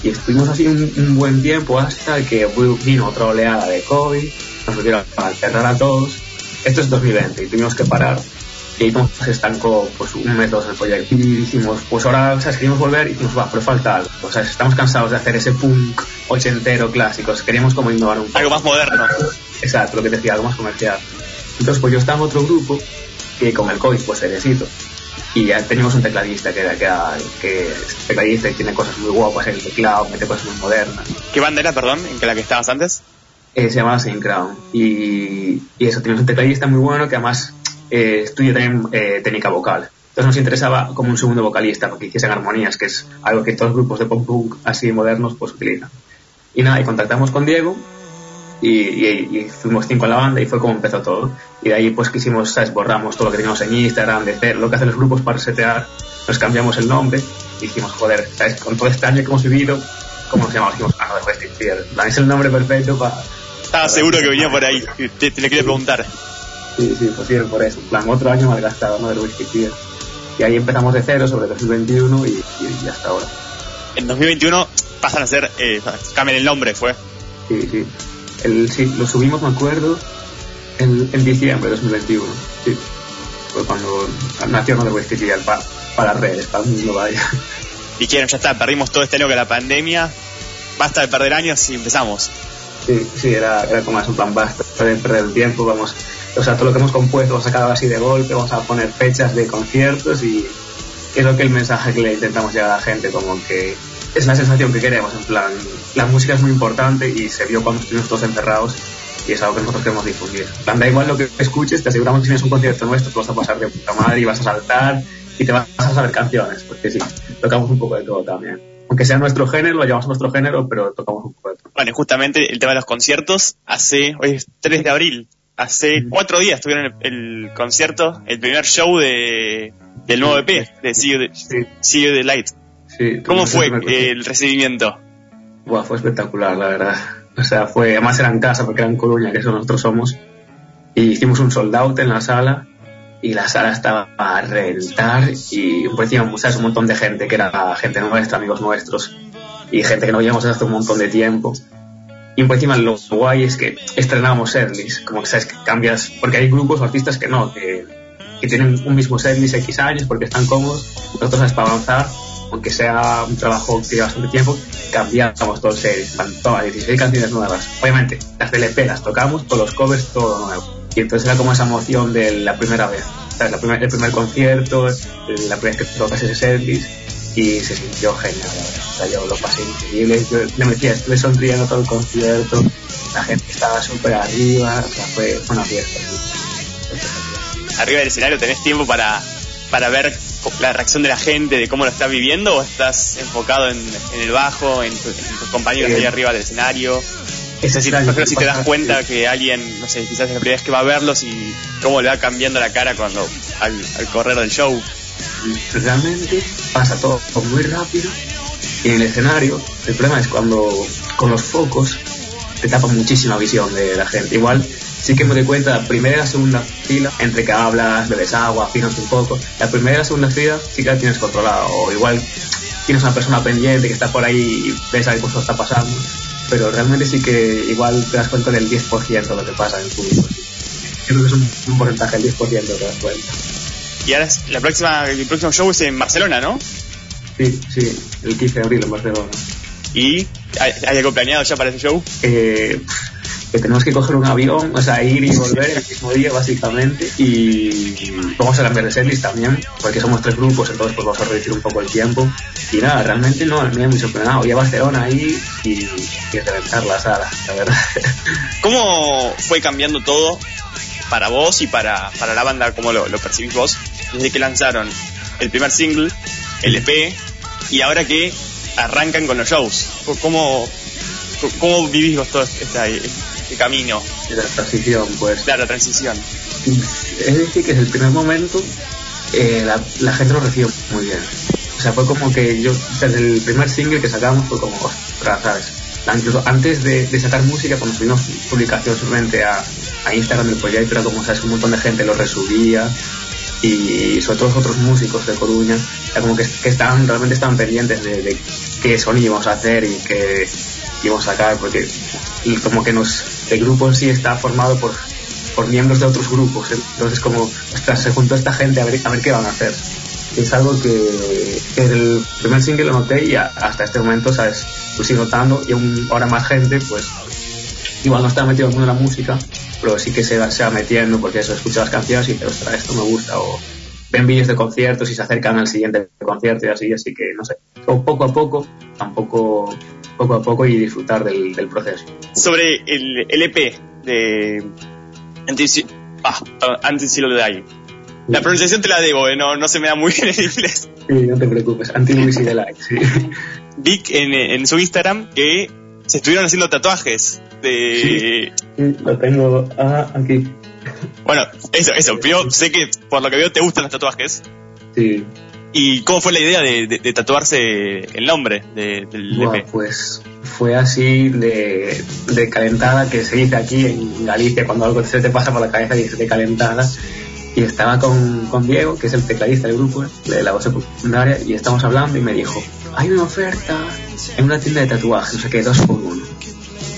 Y estuvimos así un, un buen tiempo hasta que vino otra oleada de COVID, nos volvieron a cerrar a todos. Esto es 2020 y tuvimos que parar. Y ahí como se estancó pues un mes dos el proyecto. Y dijimos, pues ahora o sea, queríamos volver y dijimos, va, pero falta algo. O sea, estamos cansados de hacer ese punk ochentero clásico. Queríamos como innovar un poco. Algo más moderno. Exacto, lo que decía, algo más comercial. Entonces, pues yo estaba en otro grupo que con el COVID, pues seriecito. Y ya teníamos un tecladista que que, que es tecladista y tiene cosas muy guapas en el teclado, mete cosas muy modernas. ¿Qué banda era, perdón, en que la que estabas antes? Eh, se llamaba Saint Crown. Y, y eso, teníamos un tecladista muy bueno que además eh, estudia también eh, técnica vocal. Entonces nos interesaba como un segundo vocalista, porque hiciesen armonías, que es algo que todos los grupos de pop punk así modernos pues utilizan. Y nada, y contactamos con Diego y, y- y fuimos cinco en la banda y fue como empezó todo. Y de ahí pues quisimos, ¿sabes? borramos todo lo que teníamos en Instagram, de cero, lo que hacen los grupos para setear, nos cambiamos el nombre y dijimos, joder, ¿sabes? Con todo este año que hemos vivido, ¿cómo nos llamamos? Dijimos, ah, no, Fear. Plan, Es el nombre perfecto para... Estaba seguro que venía por ahí. Te, te lo quería preguntar. Sí, sí, pues sí, por eso. En plan, otro año malgastado, ¿no? Del Fear. Y ahí empezamos de cero sobre 2021 y, y, y hasta ahora. En 2021 pasan a ser, eh, cambian el nombre, fue. Sí, sí. El, sí, lo subimos, me acuerdo, en, en diciembre de 2021. Sí. Fue cuando nació Mother Wasted Fear para, para las redes, para el mundo, vaya. Dijeron, ya está, perdimos todo este año que la pandemia. Basta de perder años y empezamos. Sí, sí, era, era como eso, plan, basta de perder el tiempo, vamos, o sea, todo lo que hemos compuesto lo hemos sacado así de golpe, vamos a poner fechas de conciertos y es lo que el mensaje que le intentamos llegar a la gente, como que es la sensación que queremos, en plan, la música es muy importante y se vio cuando estuvimos todos encerrados y es algo que nosotros queremos difundir. Da igual lo que escuches, te aseguramos que si tienes un concierto nuestro te vas a pasar de puta madre y vas a saltar y te vas a saber canciones, porque sí, tocamos un poco de todo también. Aunque sea nuestro género, lo llamamos nuestro género, pero tocamos un poco de todo. Bueno, y justamente el tema de los conciertos, hace, hoy es 3 de abril, hace cuatro días tuvieron el, el concierto, el primer show de, del nuevo EP, de See You the, See You the Light. Sí, ¿Cómo fue el recibimiento? Buah, fue espectacular, la verdad. O sea, fue, además era en casa, porque era en Coruña, que eso nosotros somos. Y hicimos un sold out en la sala, y la sala estaba a reventar, y pues encima. Un montón de gente, que era gente nuestra, amigos nuestros, y gente que no veíamos hace un montón de tiempo. Y por encima lo guay es que estrenábamos setlist, como que sabes que cambias, porque hay grupos o artistas que no, que, que tienen un mismo setlist X años porque están cómodos, nosotros sabes para avanzar, aunque sea un trabajo que lleva bastante tiempo, cambiamos todo el van, toma 16 canciones nuevas. Obviamente, las del EP las tocamos, con los covers todo nuevo. Y entonces era como esa emoción de la primera vez. La primer- el primer concierto, la primera vez que tocas ese setlist. y se sintió genial. O sea, yo lo pasé increíble. Yo le metía, estuve sonriendo todo el concierto, la gente estaba súper arriba, o sea, fue una fiesta. Arriba del escenario tenés tiempo para, para ver la reacción de la gente, de cómo lo estás viviendo, o estás enfocado en, en el bajo, en, tu- en tus compañeros Eh, ahí arriba del escenario. Es decir, ejemplo, si te das cuenta que- que alguien, no sé, quizás es la primera vez que va a verlos y cómo le va cambiando la cara cuando al, al correr del show. realmente pasa todo muy rápido y en el escenario el problema es cuando con los focos te tapa muchísima visión de la gente igual sí que me doy cuenta la primera y la segunda fila entre que hablas bebes agua afinas un poco la primera y la segunda fila sí que la tienes controlada o igual tienes una persona pendiente que está por ahí y ves a qué cosa está pasando pero realmente sí que igual te das cuenta del 10% de lo que pasa en el público creo que es un, un porcentaje del 10% que te das cuenta Y ahora es- la próxima, el próximo show es en Barcelona, ¿no? Sí, sí, el 15 de abril en Barcelona. ¿Y hay, hay algo planeado ya para ese show? Eh, que tenemos que coger un avión, o sea, ir y volver el mismo día básicamente y vamos a cambiar de setlist también, porque somos tres grupos, entonces pues vamos a reducir un poco el tiempo y nada, realmente no, me he muy sorprendido, voy a Barcelona ahí y, y reventar la sala, la verdad. ¿Cómo fue cambiando todo para vos y para, para la banda, cómo lo, lo percibís vos, desde que lanzaron el primer single, el EP, y ahora que arrancan con los shows? ¿Cómo, cómo vivís vos todo este, este camino? De la transición, pues. Claro, la transición. Es decir, que desde el primer momento eh, la, la gente lo recibió muy bien. O sea, fue como que yo, desde el primer single que sacamos, fue como, ostras, ¿sabes? Incluso antes de, de sacar música, cuando subimos publicación solamente a, a Instagram del proyecto, era como, ¿sabes? Un montón de gente lo resubía y sobre todo los otros músicos de Coruña, era como que, que estaban, realmente estaban pendientes de, de qué sonido íbamos a hacer y qué íbamos a sacar, porque como que nos, el grupo en sí está formado por, por miembros de otros grupos, entonces como, ostras, se juntó esta gente a ver, a ver qué van a hacer. Es algo que, que el primer single lo noté y hasta este momento, ¿sabes? Lo sigo notando y aún ahora más gente, pues igual no está metido en el mundo de la música, pero sí que se va, se va metiendo porque eso, escucha las canciones y ostras, esto me gusta, o ven vídeos de conciertos y se acercan al siguiente concierto y así, así que no sé, o poco a poco, tampoco poco a poco y disfrutar del, del proceso. Sobre el, el EP de She- ah, Die. La pronunciación te la debo, eh, no, no se me da muy bien en inglés. Sí, no te preocupes, Light, sí. Vi en, en su Instagram que se estuvieron haciendo tatuajes de... Sí, lo tengo ah, aquí. Bueno, eso, eso. Yo sé que por lo que veo te gustan los tatuajes. Sí. ¿Y cómo fue la idea de, de- de tatuarse el nombre de- del EP? pues fue así de, calentada que se dice aquí en Galicia cuando algo se te pasa por la cabeza dices de calentada y estaba con, con Diego que es el tecladista del grupo de la voz secundaria y estamos hablando y me dijo hay una oferta en una tienda de tatuajes no sé qué dos por uno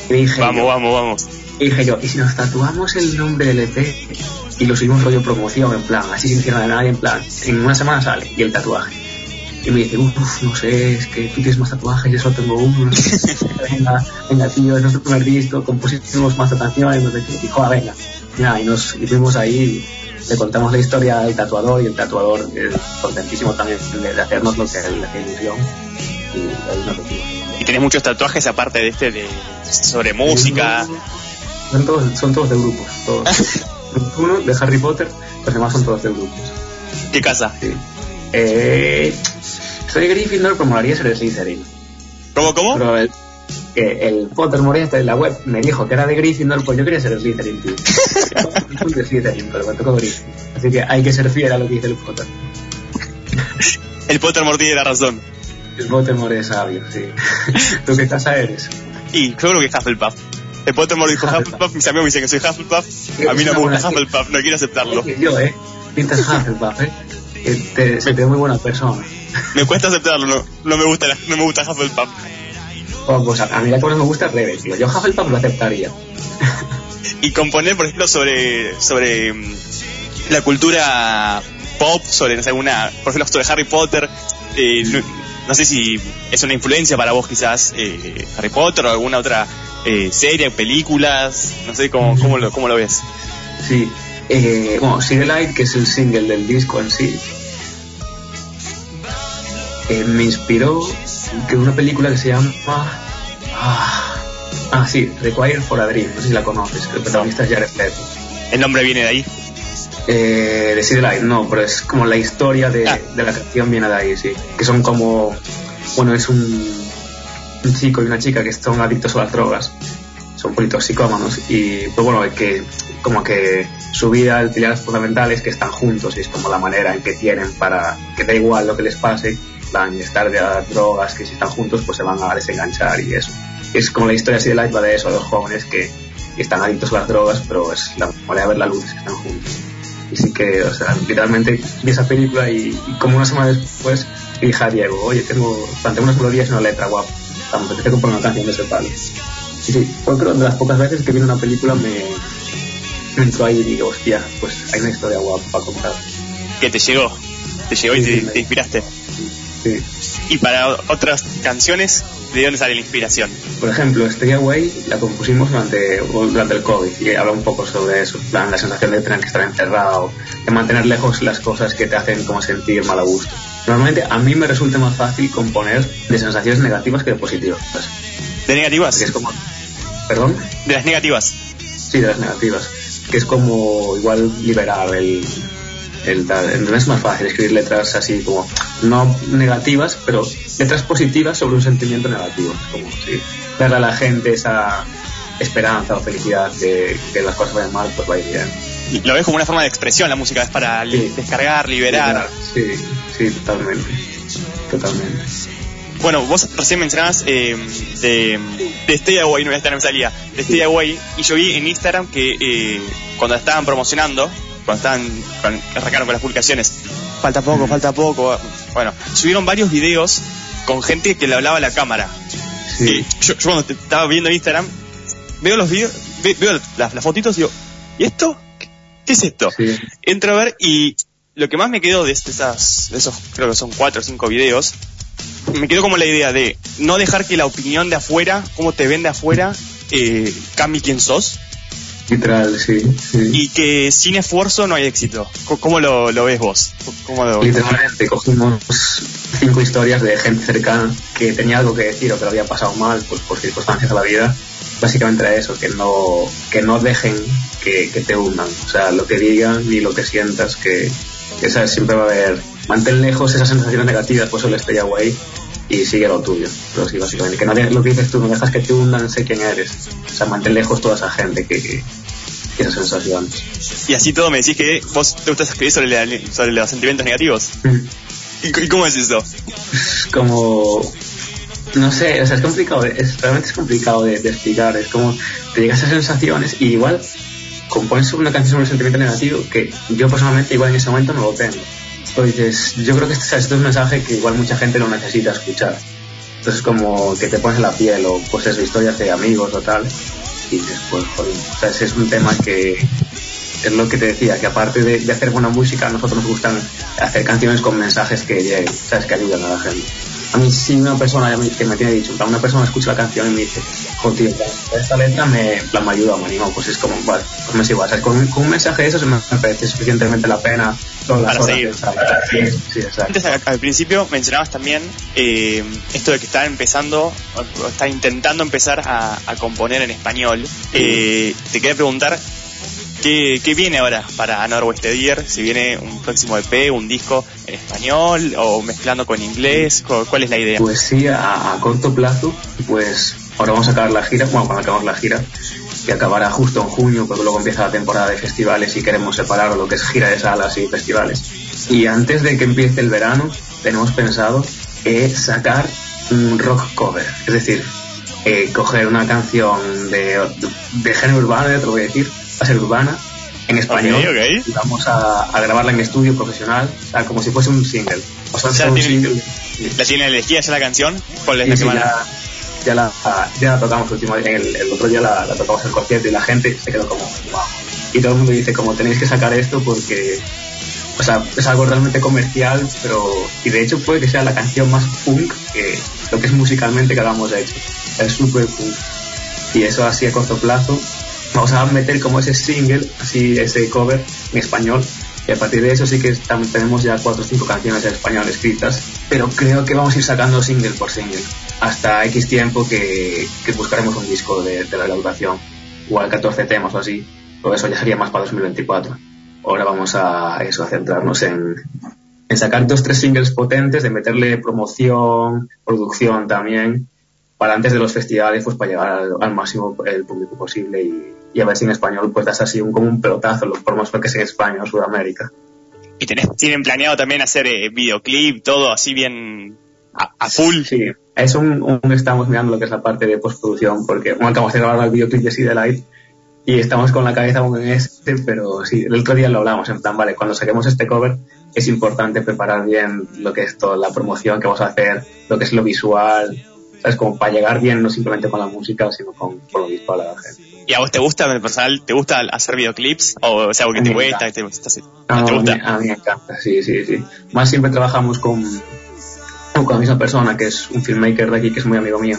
y dije Vamos, yo, vamos, vamos. Y dije yo y si nos tatuamos el nombre del EP y lo subimos rollo promoción en plan así sin decirle a nadie en plan en una semana sale y el tatuaje y me dice, uff, no sé, es que tú tienes más tatuajes, yo solo tengo uno. no sé. venga, venga, tío, es nuestro primer disco, compusimos más canciones, no sé qué. Y joder, venga. Ya, y nos y fuimos ahí, le contamos la historia al tatuador y el tatuador es contentísimo también de, de hacernos lo que le ilusión. Y ahí nos. ¿Y tenés muchos tatuajes aparte de este de sobre música? Son todos, son todos de grupos, todos. Uno de Harry Potter, los demás son todos de grupos. ¿Qué casa? Sí. Eh, soy Gryffindor, pero molaría ser Slytherin. ¿Cómo, cómo? Pero el, que el Pottermore este de la web me dijo que era de Gryffindor, pues yo quería ser Slytherin, tío. Soy de Slytherin, pero me tocó Gryffindor. Así que hay que ser fiel a lo que dice el Potter. El Pottermore tiene la razón. El Pottermore es sabio, sí. ¿Tú qué casa eres? Y yo creo que Hufflepuff. El Pottermore dijo Hufflepuff, mis amigos me dicen que soy Hufflepuff. A mí no me gusta Hufflepuff, no quiero aceptarlo. Yo, ¿eh? Pintas Hufflepuff, ¿eh? Te, se te ve muy buena persona. Me cuesta aceptarlo, no, no me gusta, la- no me gusta Hufflepuff. Oh, pues a, a mí la que más me gusta es Rebel, tío. Yo Hufflepuff lo aceptaría. Y componer, por ejemplo, sobre, sobre mm, la cultura pop, sobre no sé, alguna, por ejemplo, sobre Harry Potter. eh, no, sé si es una influencia para vos quizás eh, Harry Potter o alguna otra eh, serie, películas, no sé cómo, cómo, lo, cómo lo ves. Sí. Eh, bueno, Light, que es el single del disco en sí. eh, me inspiró que una película que se llama... Ah, ah, sí, Require for a Dream, no sé si la conoces, que el protagonista es Jared Leto. ¿El nombre viene de ahí? Eh, de City Light, no, pero es como la historia de, de la canción viene de ahí, sí. Que son como, bueno, es un, un chico y una chica que son adictos a las drogas, son politoxicómanos y pues bueno, que como que su vida, el pilares fundamentales que están juntos y es como la manera en que tienen para que da igual lo que les pase, van a estar de las drogas, que si están juntos pues se van a desenganchar y eso. Es como la historia así de Light va de eso, de los jóvenes que están adictos a las drogas, pero es la manera de ver la luz es que están juntos. Y sí que, o sea, literalmente vi esa película y, y como una semana después dije a Diego, oye, tengo, planteé unas melodías y una letra guapa, me apetece comprar una canción de ese palo. Y sí, fue creo de las pocas veces que vi una película me, me entró ahí y digo, hostia, pues hay una historia guapa para contar. Que te llegó. Te llegó y te, te inspiraste. Sí. Y para otras canciones, ¿de dónde sale la inspiración? Por ejemplo, Stay Away la compusimos durante, durante el COVID y habla un poco sobre eso, plan, la sensación de tener que estar encerrado, de mantener lejos las cosas que te hacen como sentir mal a gusto. Normalmente a mí me resulta más fácil componer de sensaciones negativas que de positivas. ¿De negativas? Que es como... ¿Perdón? De las negativas. Sí, de las negativas. Que es como igual liberar el... el tal. Entonces es más fácil escribir letras así como, no negativas, pero letras positivas sobre un sentimiento negativo. Es como, sí, darle a la gente esa esperanza o felicidad de que las cosas vayan mal, pues va bien. Y lo ves como una forma de expresión la música, es para li- descargar, liberar. Sí, sí, totalmente. Totalmente. Bueno, vos recién mencionabas eh, de, de Stay Away, no esta no me salía, de Stay Away, y yo vi en Instagram que eh, cuando estaban promocionando, cuando estaban, arrancaron con las publicaciones, falta poco, falta poco, bueno, subieron varios videos con gente que le hablaba a la cámara. Y yo, yo cuando te estaba viendo en Instagram, veo los videos, ve- veo las, las fotitos y digo, ¿y esto? ¿Qué, es esto? Entro a ver y lo que más me quedó de esas, de esos, creo que son cuatro o cinco videos, me quedó como la idea de no dejar que la opinión de afuera, cómo te ven de afuera, eh, cambie quién sos. Literal, sí. sí. Y que sin esfuerzo no hay éxito. ¿Cómo lo, lo ves vos? ¿Cómo lo, Literalmente cogimos cinco historias de gente cercana que tenía algo que decir o que lo había pasado mal pues, por circunstancias de la vida. Básicamente era eso, que no, que no dejen que, que te hundan. O sea, lo que digan ni lo que sientas, que, que ¿sabes? siempre va a haber. Mantén lejos esas sensaciones negativas, pues el stay away y sigue lo tuyo. Pero sí, básicamente, que no lo que dices tú, no dejas que te hundan, sé quién eres. O sea, mantén lejos toda esa gente que, que, esas sensaciones. Y así todo me decís que vos te gusta escribir sobre, la- sobre los sentimientos negativos. ¿Y, c- y cómo es eso? es como no sé, o sea, es complicado, es, realmente es complicado de, de explicar, es como te llegas a sensaciones y igual compones una canción sobre un sentimiento negativo que yo personalmente igual en ese momento no lo tengo. Entonces, yo creo que este, es un mensaje que igual mucha gente lo necesita escuchar. Entonces, como que te pones en la piel o pues eso, historias de amigos o tal, y dices, pues, joder, o sea, ese es un tema que es lo que te decía, que aparte de, hacer buena música, a nosotros nos gustan hacer canciones con mensajes que lleguen, ¿sabes? Que ayudan a la gente. A mí, si una persona que me tiene dicho, una persona escucha la canción y me dice, joder, esta letra me, plan, me ayuda, me anima, pues es como, vale, pues me es igual, ¿sabes? Con, con un mensaje de eso se me, me parece suficientemente la pena las Para horas seguir. de. Sí, sí, exacto. Antes, al, al principio, mencionabas también eh, esto de que está empezando, o, está intentando empezar a, a componer en español. Eh, te quería preguntar, ¿qué, qué viene ahora para Norwest Year? Si viene un próximo EP, un disco en español o mezclando con inglés, ¿cu- ¿cuál es la idea? Pues sí, a, a corto plazo, pues ahora vamos a acabar la gira, bueno, cuando acabamos la gira, que acabará justo en junio, porque luego empieza la temporada de festivales y queremos separar lo que es gira de salas y festivales. Y antes de que empiece el verano, tenemos pensado eh, sacar un rock cover, es decir, eh, coger una canción de, de género urbano, ya te lo voy a decir, va a ser urbana, en español, Ok, ok. y vamos a, a grabarla en estudio profesional, o sea, como si fuese un single. O sea, ¿Ya un tiene- single. ¿La tiene elegida ya la canción? ¿Cuál es la a- ya, la, ya la tocamos último, en el, el otro día la, tocamos en el concierto y la gente se quedó como wow. Y todo el mundo dice como tenéis que sacar esto porque o sea, es algo realmente comercial, pero y de hecho puede que sea la canción más punk que lo que es musicalmente que hagamos hecho. Es súper punk. Y eso así a corto plazo. Vamos a meter como ese single, así ese cover en español Y a partir de eso sí que tenemos ya cuatro o cinco canciones en español escritas, pero creo que vamos a ir sacando single por single hasta X tiempo que, que buscaremos un disco de, de la duración, igual 14 temas o así, pero eso ya sería más para 2024. Ahora vamos a eso, a centrarnos en, en sacar dos tres singles potentes, de meterle promoción, producción también, para antes de los festivales, pues para llegar al, al máximo el público posible y, y a ver si en español pues das así un, como un pelotazo, los formos que sea en España o Sudamérica. Y tenés, tienen planeado también hacer eh, videoclip, todo así bien a, a full. Sí, es un, un- estamos mirando lo que es la parte de postproducción, porque bueno, acabamos de grabar el videoclip de Sea Light y estamos con la cabeza aún en este, pero sí, el otro día lo hablamos, en plan, vale, cuando saquemos este cover es importante preparar bien lo que es toda la promoción que vamos a hacer, lo que es lo visual, ¿sabes? Como para llegar bien, no simplemente con la música, sino con, con lo visual a la gente. ¿Y a vos te gusta, en personal, te gusta hacer videoclips? ¿O es algo que te cuesta? que te, estás- Ah, ¿Te a, mí, gusta? a mí me encanta, sí, sí, sí. Más siempre trabajamos con, con la misma persona, que es un filmmaker de aquí, que es muy amigo mío,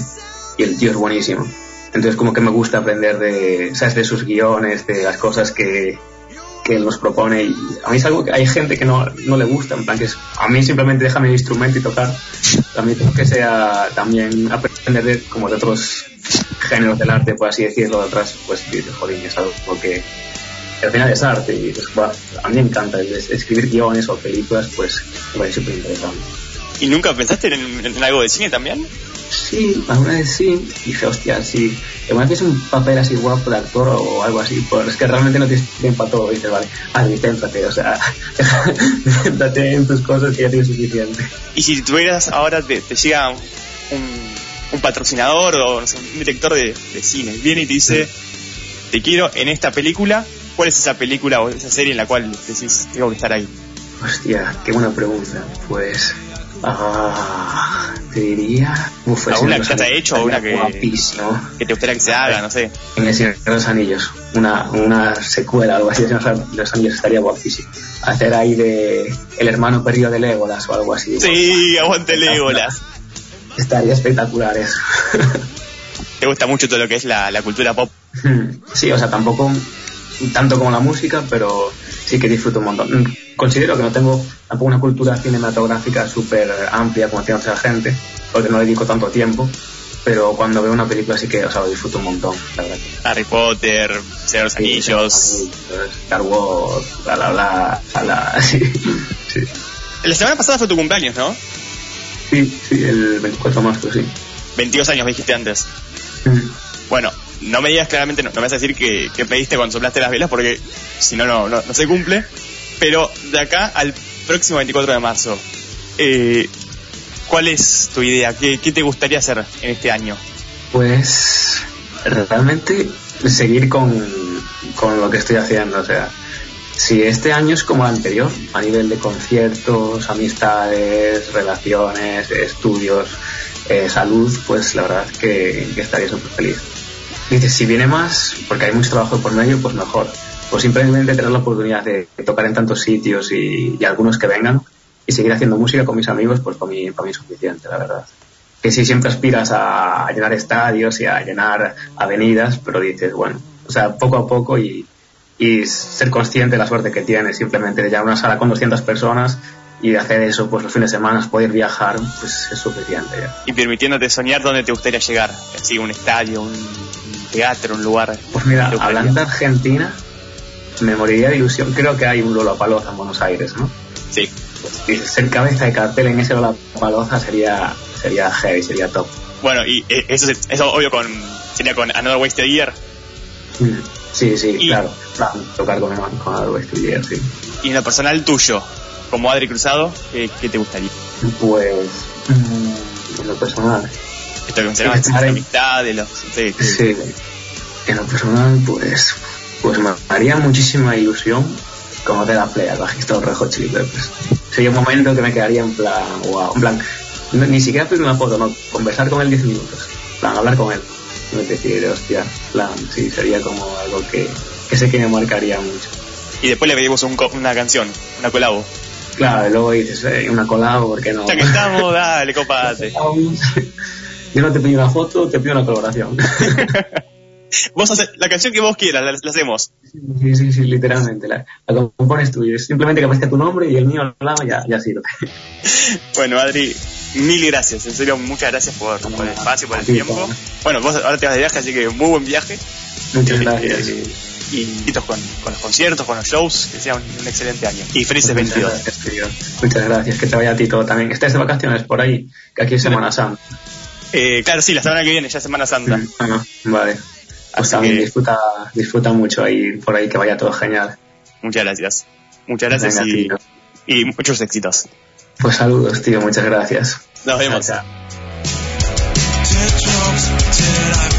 y el tío es buenísimo. Entonces como que me gusta aprender de, ¿sabes? de sus guiones, de las cosas que, que él nos propone. Y a mí es algo que hay gente que no, no le gusta, en plan que es, a mí simplemente déjame el instrumento y tocar. También tengo que sea también aprender de, como de otros géneros del arte, por así decirlo, de otras, pues joder, es algo que, que al final es arte y "Buah, a mí me encanta escribir guiones o películas, pues me parece súper interesante. ¿Y nunca pensaste en, en algo de cine también? Sí, alguna vez sí, dije, hostia, sí, alguna vez es un papel así guapo de actor o algo así, pero es que realmente no tienes tiempo para todo, dices, vale, ah, céntrate, o sea, céntrate en tus cosas que ya tienes suficiente. Y si tuvieras ahora, te, te llega un, un patrocinador o no sé, un director de, de cine, viene y te dice, te quiero en esta película, ¿cuál es esa película o esa serie en la cual decís, tengo que estar ahí? Hostia, qué buena pregunta. Pues. Ah, te diría. Uf, ¿Alguna que ya te ha hecho o Anillos una estaría que, que te gustaría que se haga? No sé. En el Señor de los Anillos. Una, una secuela, algo así de los Anillos estaría guapísimo. Hacer ahí de. El hermano perdido de Legolas o algo así. Sí, aguante Legolas. Estaría espectacular eso. Te gusta mucho todo lo que es la, la cultura pop. Sí, o sea, tampoco tanto como la música, pero sí que disfruto un montón. Considero que no tengo tampoco una cultura cinematográfica súper amplia como tiene otra gente, porque no dedico tanto tiempo, pero cuando veo una película sí que, o sea, lo disfruto un montón, la verdad. Harry Potter, Señor de los Anillos. Star Wars, bla, bla, bla, bla, bla, sí. sí. La semana pasada fue tu cumpleaños, ¿no? Sí, sí, el 24 de marzo, sí. 22 años me dijiste antes. Bueno, no me digas claramente, no, no me vas a decir que, que pediste cuando soplaste las velas porque si no, no, no, no se cumple. Pero de acá al próximo 24 de marzo, eh, ¿cuál es tu idea? ¿Qué, ¿Qué te gustaría hacer en este año? Pues realmente seguir con, con lo que estoy haciendo. O sea, si este año es como el anterior, a nivel de conciertos, amistades, relaciones, estudios, eh, salud, pues la verdad es que, que estaría súper feliz. Dices, si viene más, porque hay mucho trabajo por medio, pues mejor. Pues simplemente tener la oportunidad de tocar en tantos sitios y, y algunos que vengan y seguir haciendo música con mis amigos, pues para mí, para mí es suficiente, la verdad que si siempre aspiras a, a llenar estadios y a llenar avenidas, pero dices, bueno, o sea, poco a poco y, y ser consciente de la suerte que tienes, simplemente de llenar una sala con 200 personas y de hacer eso, pues los fines de semana, poder viajar, pues es suficiente ya. Y permitiéndote soñar dónde te gustaría llegar. Así, un estadio, un, teatro, un lugar. Pues mira, hablando de Argentina, me moriría de ilusión. Creo que hay un Lollapalooza en Buenos Aires, ¿no? Sí. Y ser cabeza de cartel en ese Lollapalooza sería, sería heavy, sería top. Bueno, y eh, eso, es- eso obvio con sería con Another Wasted Year. Mm, Sí, sí, claro. Plan, tocar con, con algo estudiar, sí. Y en lo personal tuyo, como Adri Cruzado, ¿qué, qué te gustaría? Pues, mm, en lo personal, Esto que mencionabas, Estar la amistad, de los... sí, en lo personal, pues, pues me haría muchísima ilusión conocer a Play, al bajista de Red Hot Chili Peppers. Sería un momento que me quedaría en plan, wow, en plan, no- ni siquiera pedir una foto, no, conversar con él 10 minutos, plan, hablar con él. Y decir, hostia, plan, sí, sería como algo que, que sé que me marcaría mucho. Y después le pedimos un una canción, una colabo. Claro, y luego dices, eh, una colabo, ¿por qué no? Ya que estamos, dale, copate. Yo no te pido una foto, te pido una colaboración. Vos haces la canción que vos quieras, la, la hacemos. Sí, sí, sí, literalmente. La, la compones tú y es simplemente que aparezca tu nombre y el mío al lado ya, ya sirve. Bueno, Adri, mil gracias. En serio, muchas gracias por, por el espacio, por el tiempo. Bueno, vos ahora te vas de viaje, así que muy buen viaje. Muchas gracias. eh, y con, con los conciertos, con los shows, que sea un, un excelente año. Y felices Muchas 22. gracias, querido. Muchas gracias. Que te vaya a ti todo también. Estés de vacaciones por ahí, que aquí es Semana Santa. Eh, claro, sí, la semana que viene, ya es Semana Santa. Ah, vale. Pues Así también que- disfruta, disfruta mucho ahí por ahí, que vaya todo genial. Muchas gracias. Muchas gracias Venga, y, tío. y muchos éxitos. Pues saludos, tío. Muchas gracias. Nos vemos. Chao, chao.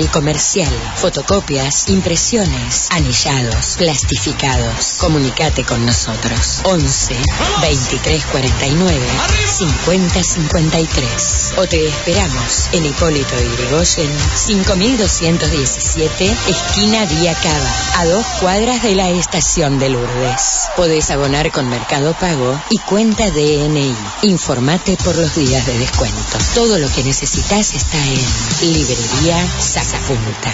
Y comercial. Fotocopias, impresiones, anillados, plastificados. Comunicate con nosotros. 11 23 49 50 53. O te esperamos en Hipólito Yrigoyen 5217, esquina Vía Cava, a dos cuadras de la estación de Lourdes. Podés abonar con Mercado Pago y cuenta DNI. Informate por los días de descuento. Todo lo que necesitas está en Librería Sacapunta.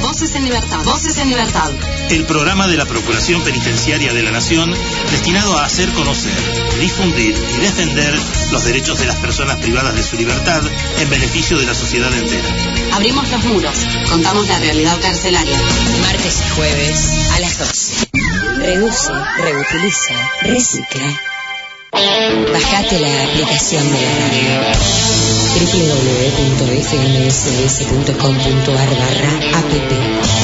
Voces en libertad. Voces en libertad. El programa de la Procuración Penitenciaria de la Nación destinado a hacer conocer, difundir y defender los derechos de las personas privadas de su libertad en beneficio de la sociedad entera. Abrimos los muros. Contamos la realidad carcelaria. Martes y jueves a las 12. Reduce, reutiliza, recicla. Bajate la aplicación de la radio www.fmss.com.ar barra app.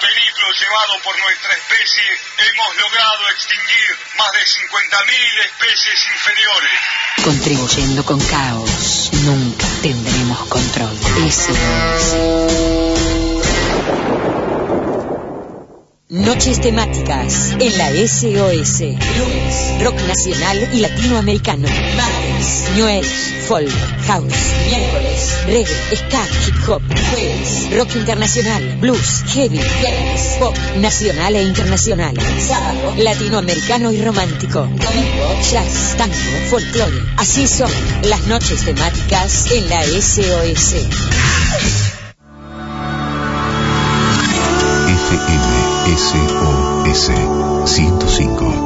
Periplo llevado por nuestra especie hemos logrado extinguir más de 50.000 especies inferiores. Contribuyendo con caos, nunca tendremos control. Ese Noches temáticas en la SOS. Lunes, rock nacional y latinoamericano. Martes, Age, folk, house. Miércoles, reggae, ska, hip hop, jueves, rock internacional, blues, heavy, jazz, pop, nacional e internacional, sábado, latinoamericano y romántico, jazz, tango, folclore. Así son las noches temáticas en la SOS. FM SOS 105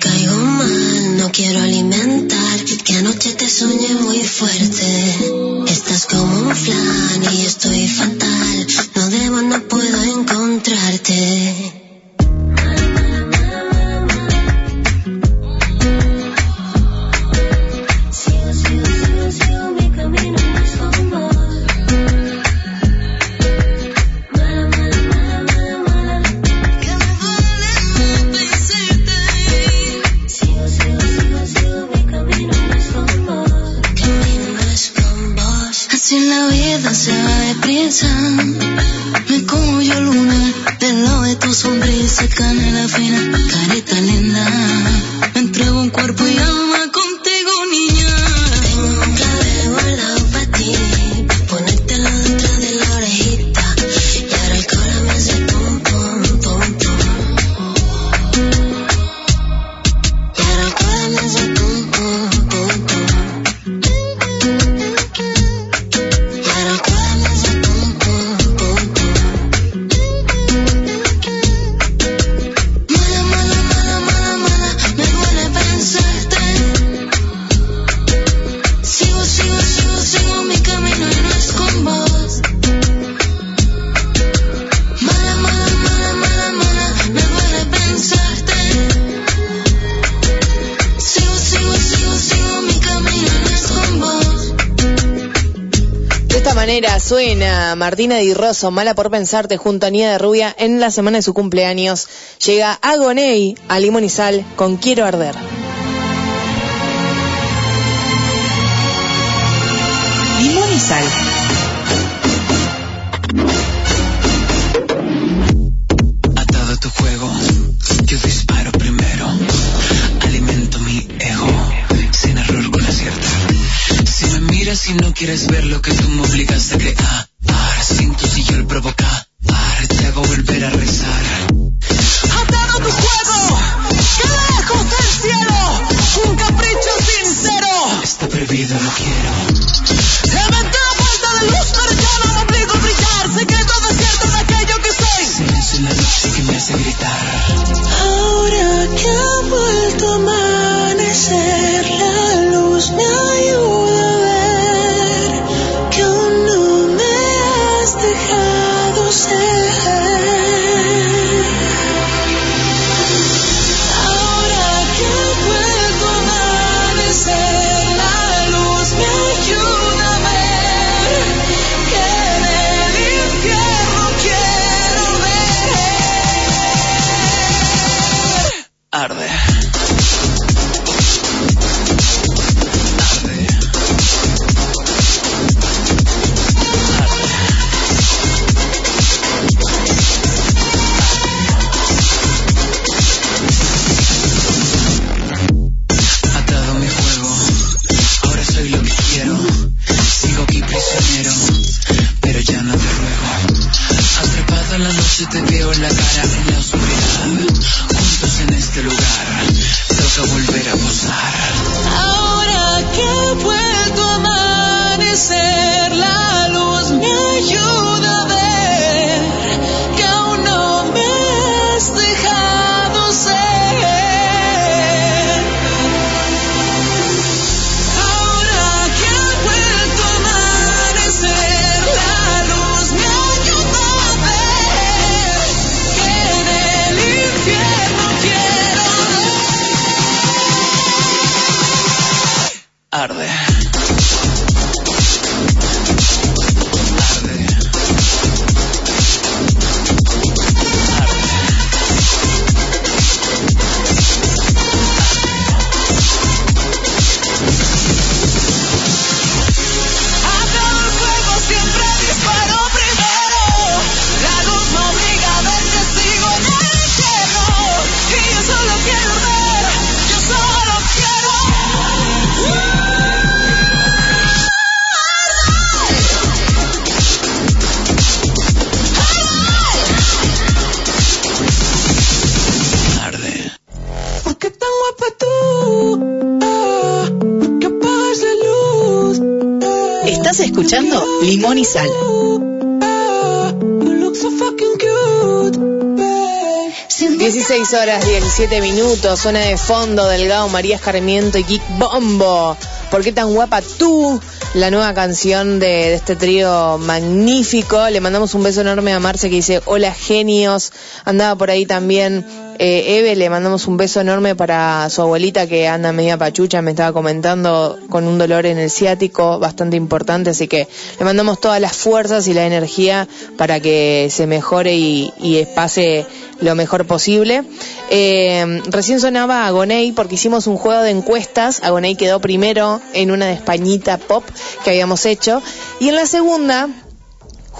caigo mal, no quiero alimentar. Que anoche te soñé muy fuerte. Estás como un flan y estoy fatal. No debo, no puedo encontrarte. Martina Di Rosso, Mala por Pensarte, junto a Nia de Rubia, en la semana de su cumpleaños, llega Agoney a Limón y Sal con Quiero Arder. Limón y Sal. Atado a tu juego, yo disparo primero. Alimento mi ego, sin error con acierta. Si me miras y no quieres ver lo que tú me obligaste a crear. volver rezar. Limón y Sal. Cute. 16 horas 17 minutos, suena de fondo Delgado, María Escarmiento y Kick Bombo. ¿Por qué tan guapa tú? La nueva canción de, de este trío magnífico. Le mandamos un beso enorme a Marce que dice, hola genios. Andaba por ahí también eh, Eve, le mandamos un beso enorme para su abuelita que anda media pachucha, me estaba comentando con un dolor en el ciático bastante importante, así que le mandamos todas las fuerzas y la energía para que se mejore y, y pase lo mejor posible. Eh, recién sonaba Agoney porque hicimos un juego de encuestas. Agoney quedó primero en una de Españita Pop que habíamos hecho. Y en la segunda,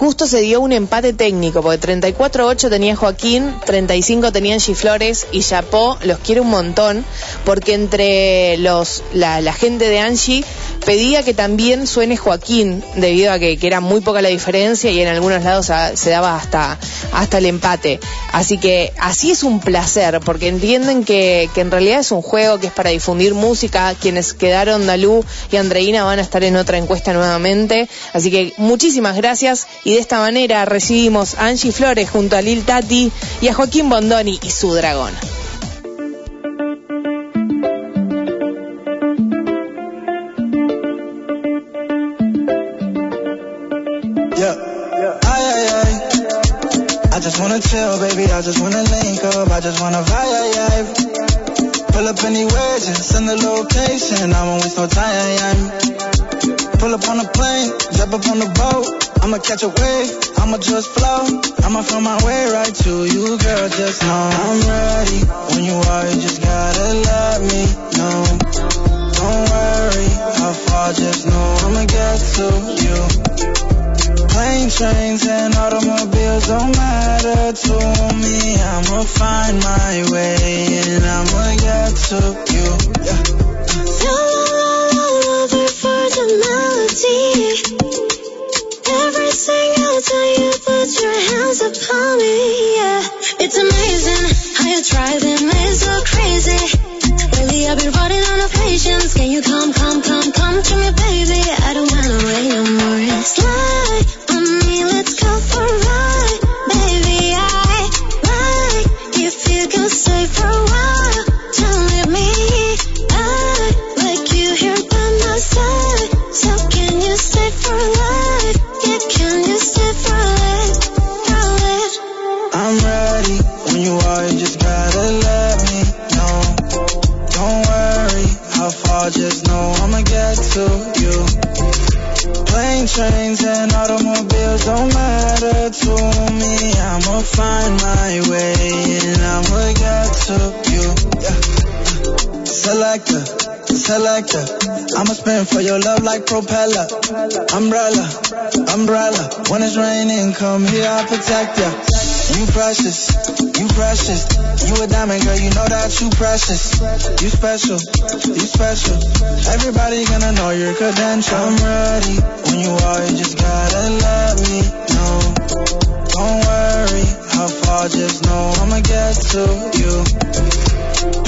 justo se dio un empate técnico, porque 34-8 tenía Joaquín, 35 tenía Angie Flores y Chapó los quiere un montón, porque entre los la, gente de Angie pedía que también suene Joaquín, debido a que, que era muy poca la diferencia y en algunos lados se daba hasta, hasta el empate. Así que así es un placer, porque entienden que, que en realidad es un juego que es para difundir música. Quienes quedaron, Dalú y Andreina, van a estar en otra encuesta nuevamente. Así que muchísimas gracias y de esta manera recibimos a Angie Flores junto a Lil Tati y a Joaquín Bondoni y su dragón. I just wanna chill, baby. I just wanna link up. I just wanna vibe. Pull up anywhere, just send the location. I won't waste no time. Pull up on the plane, jump up on the boat. I'ma catch a wave, I'ma just flow. I'ma find my way right to you, girl. Just know I'm ready. When you are, you just gotta let me know. Don't worry how far, just know I'ma get to you. Plane, trains, and automobiles don't matter to me. I'ma find my way and I'ma get to you. Yeah. Everything I'll tell you, put your hands upon me, yeah. It's amazing like propeller. Umbrella, umbrella. When it's raining, come here, I'll protect ya. You precious, you precious. You a diamond girl, you know that you precious. You special, you special. Everybody gonna know your credential. I'm ready. When you are, you just gotta let me know. Don't worry how far, just know I'ma get to you.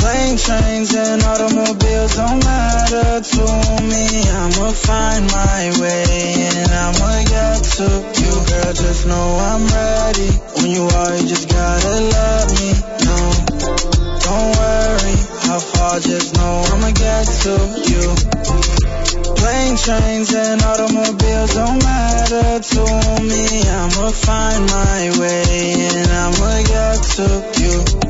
Plane, trains, and automobiles don't matter to me. I'ma find my way and I'ma get to you. Girl, just know I'm ready. When you are, you just gotta love me. No, don't worry how far, just know I'ma get to you. Plane, trains, and automobiles don't matter to me. I'ma find my way and I'ma get to you.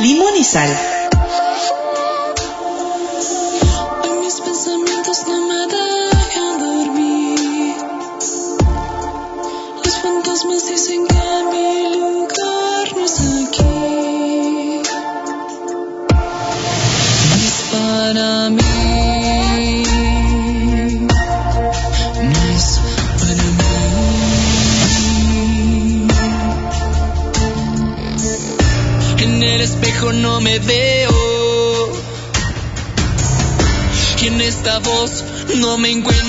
Limón y sal. Me veo. Y en esta voz no me encuentro.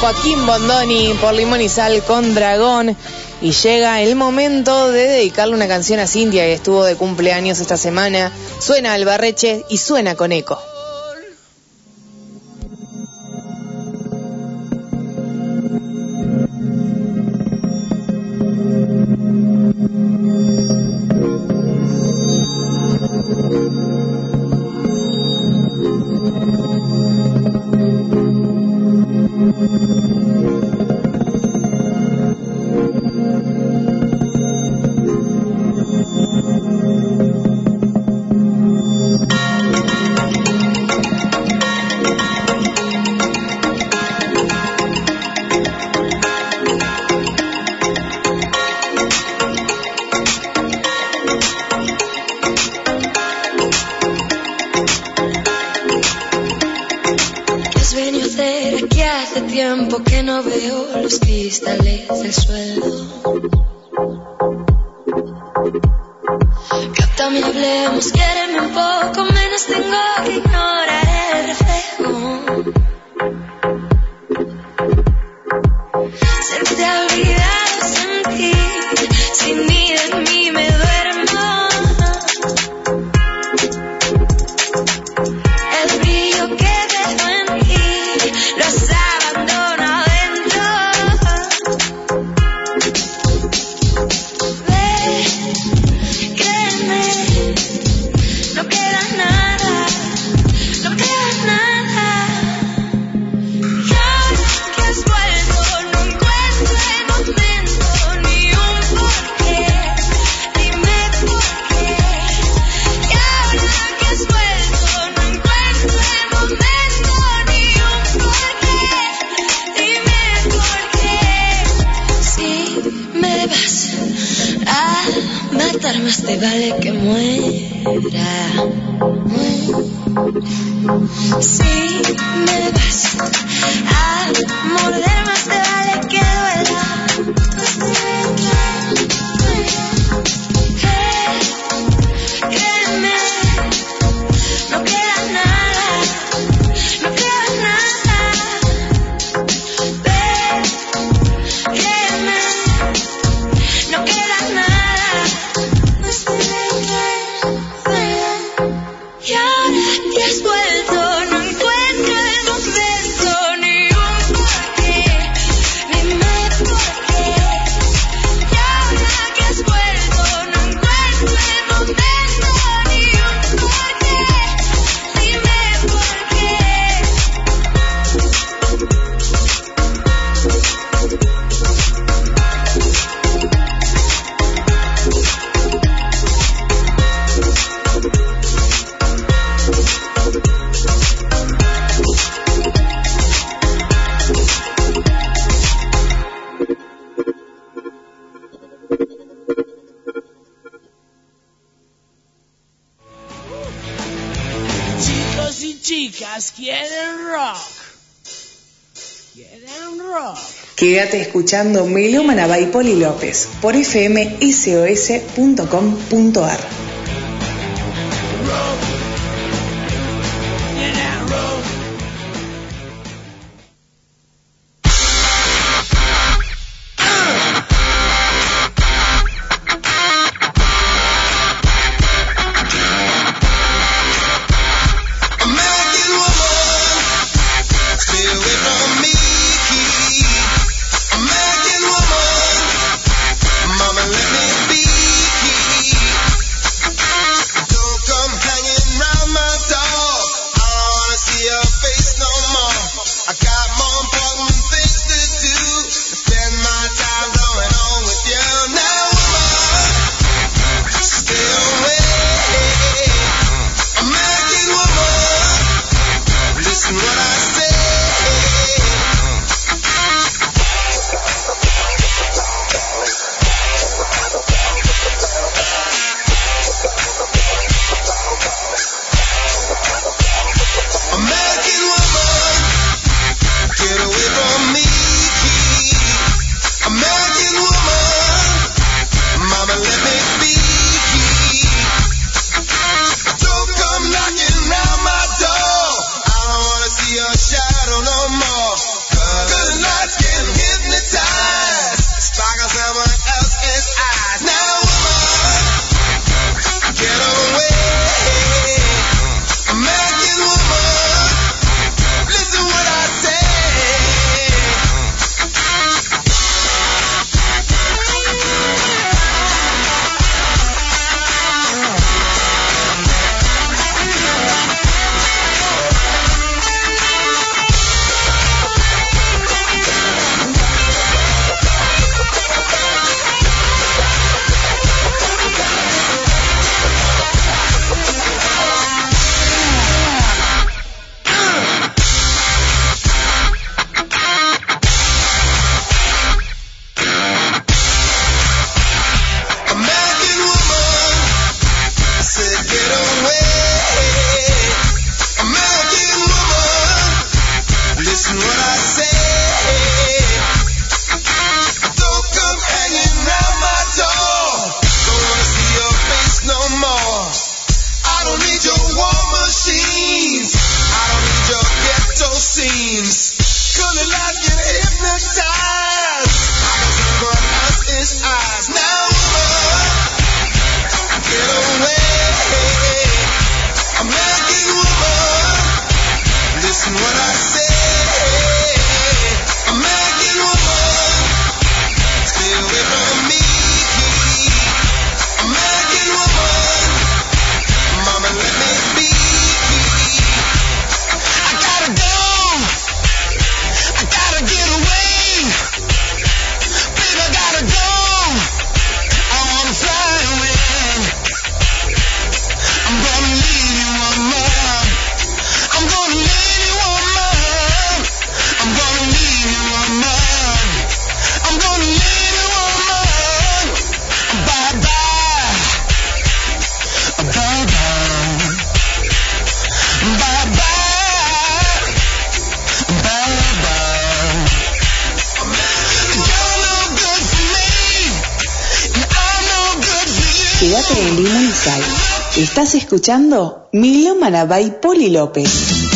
Joaquín Bondoni por Limón y Sal con Dragón. Y llega el momento de dedicarle una canción a Cintia que estuvo de cumpleaños esta semana. Suena Albarreche y suena con eco. Escuchando Melómana by Poli López por fmsos.com.ar. escuchando Milómana by Poli López.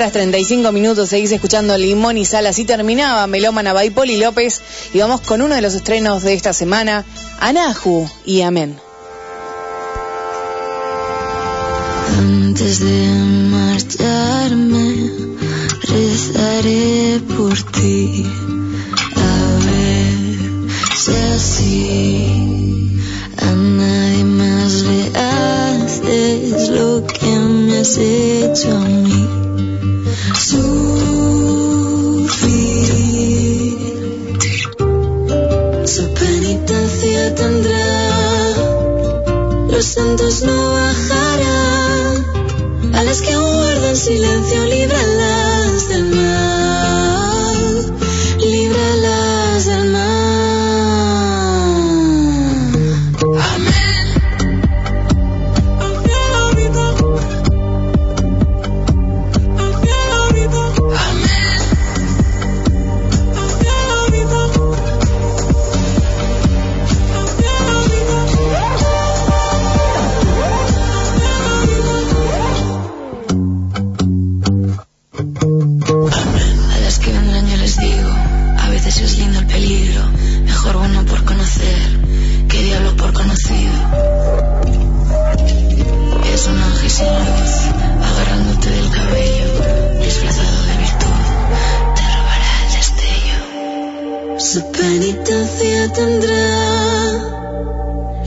horas 35 minutos seguís escuchando Limón y Sal. Así terminaba Melómana by Poli López. Y vamos con uno de los estrenos de esta semana: Anahu y Amén. Antes de marcharme, rezaré por ti. A ver si así a nadie más le haces lo que me has hecho a mí. Su su penitencia tendrá, los santos no bajarán, a las que guardan silencio libre.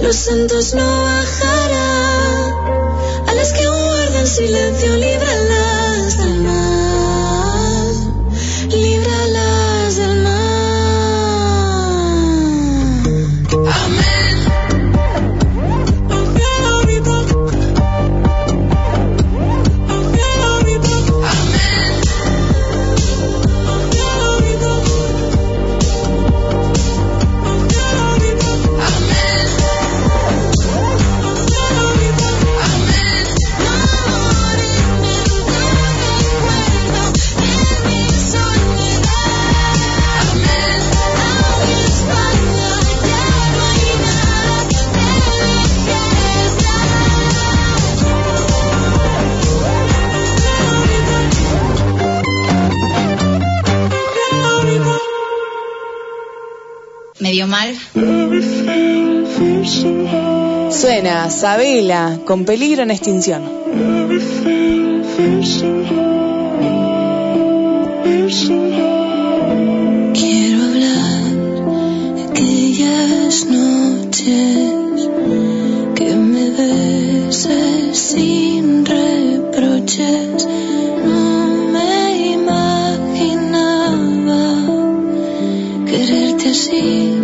los santos no bajarán. A las que guardan silencio, líbralas Suena Sabela con peligro en extinción. Quiero hablar de aquellas noches que me besas sin reproches. No me imaginaba quererte así.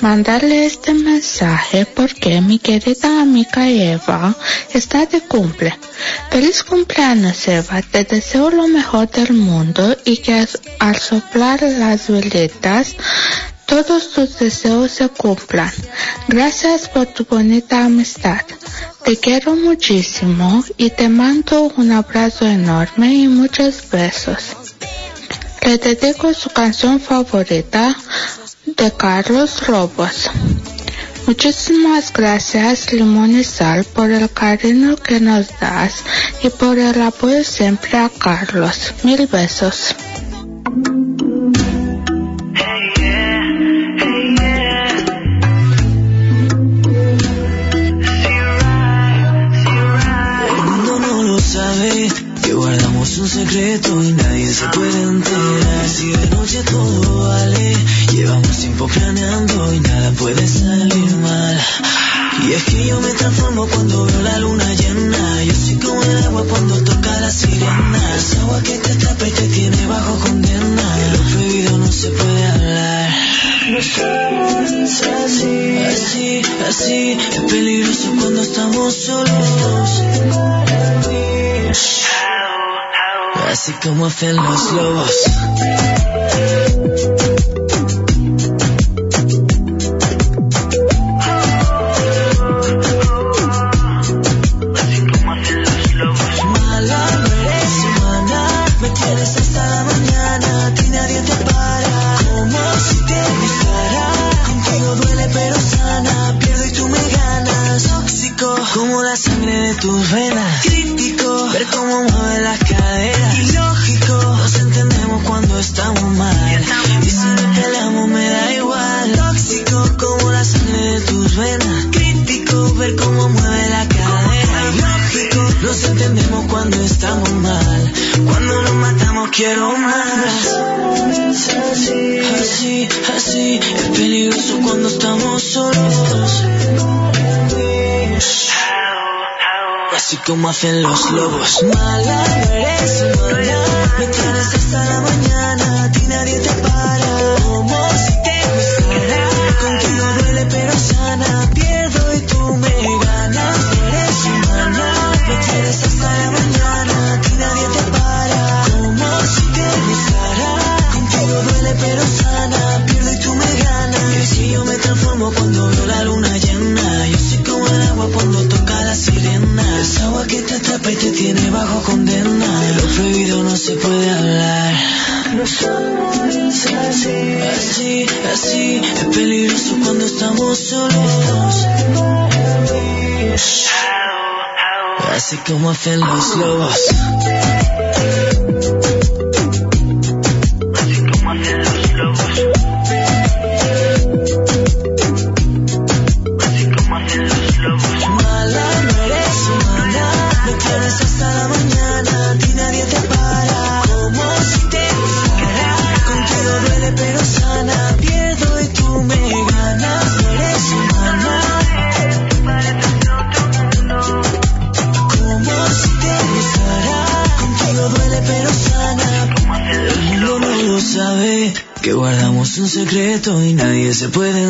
Mandarle este mensaje porque mi querida amiga Eva está de cumple. Feliz cumpleaños Eva, te deseo lo mejor del mundo y que al soplar las velitas todos tus deseos se cumplan. Gracias por tu bonita amistad. Te quiero muchísimo y te mando un abrazo enorme y muchos besos. Le dedico su canción favorita de Carlos Robos. Muchísimas gracias Limón y Sal por el cariño que nos das y por el apoyo siempre a Carlos. Mil besos. El mundo no lo sabe que guardamos un secreto y nadie se puede enterar. Si de noche todo vale, llevamos tiempo planeando y nada puede salir mal. Y es que yo me transformo cuando veo la luna llena. Yo soy como el agua cuando toca la sirena. Es agua que te atrapa y te tiene bajo condena. De lo prohibido no se puede hablar. Somos así, así, así. Es peligroso cuando estamos solos. Así como hacen los lobos. Tus venas, crítico, ver cómo mueve las caderas, ilógico, nos entendemos cuando estamos mal, y si nos peleamos me da igual, tóxico, como la sangre de tus venas, crítico, ver cómo mueve la cadera, ilógico, nos entendemos cuando estamos mal, cuando nos matamos quiero más. Así, así, así, es peligroso cuando estamos solos. Así como hacen los lobos. Mala, no eres humana, me tienes hasta la mañana, a ti nadie te para. Se puede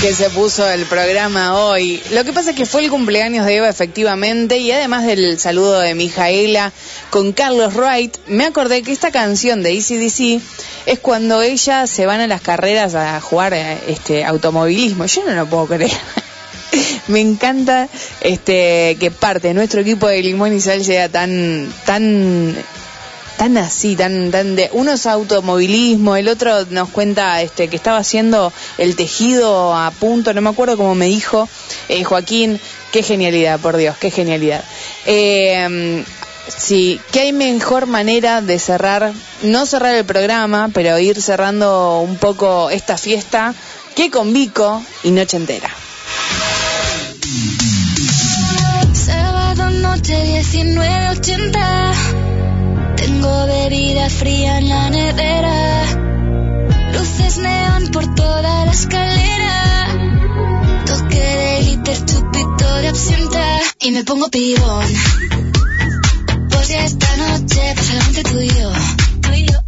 que se puso el programa hoy. Lo que pasa es que fue el cumpleaños de Eva efectivamente y además del saludo de Mijaela con Carlos Wright, me acordé que esta canción de ACDC es cuando ellas se van a las carreras a jugar eh, este automovilismo. Yo no lo puedo creer. Me encanta este que parte de nuestro equipo de Limón y Sal sea tan tan tan así, tan, de uno es automovilismo, el otro nos cuenta este que estaba haciendo el tejido a punto, no me acuerdo cómo me dijo eh, Joaquín, qué genialidad, por Dios, qué genialidad. Eh, sí, ¿qué hay mejor manera de cerrar, no cerrar el programa, pero ir cerrando un poco esta fiesta que con Vico y Noche Entera? Sábado noche 1980 Tengo bebida fría en la nevera. Luces neón por toda la escalera. Toque de glitter, chupito de absenta. Y me pongo pibón. Pues ya esta noche pasa algo entre tú y yo. Tú y yo.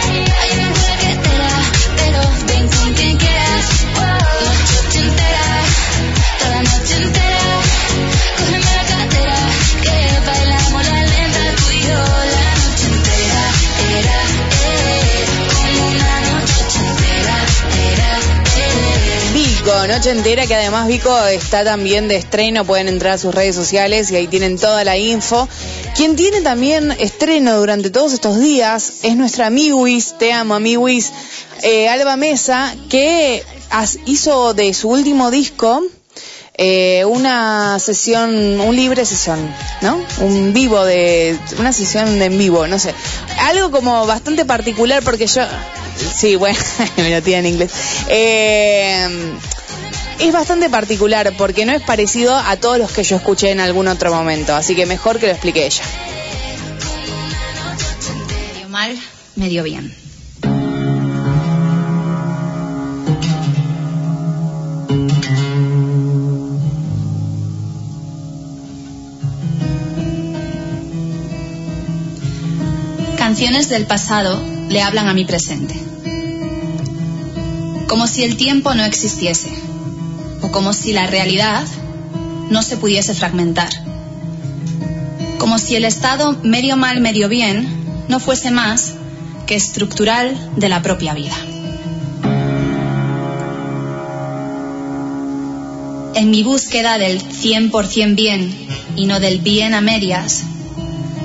Noche Entera, que además Vico está también de estreno, pueden entrar a sus redes sociales y ahí tienen toda la info. Quien tiene también estreno durante todos estos días es nuestra amiguis, te amo amiguis, eh, Alba Mesa, que hizo de su último disco eh, una sesión, un libre sesión, ¿no? Un vivo de, una sesión de en vivo, no sé. Algo como bastante particular porque yo, sí, bueno, me lo tiene en inglés. Eh, es bastante particular porque no es parecido a todos los que yo escuché en algún otro momento, así que mejor que lo explique ella. Medio mal, medio bien. Canciones del pasado le hablan a mi presente. Como si el tiempo no existiese. O como si la realidad no se pudiese fragmentar. Como si el estado medio mal, medio bien no fuese más que estructural de la propia vida. En mi búsqueda del 100% bien y no del bien a medias,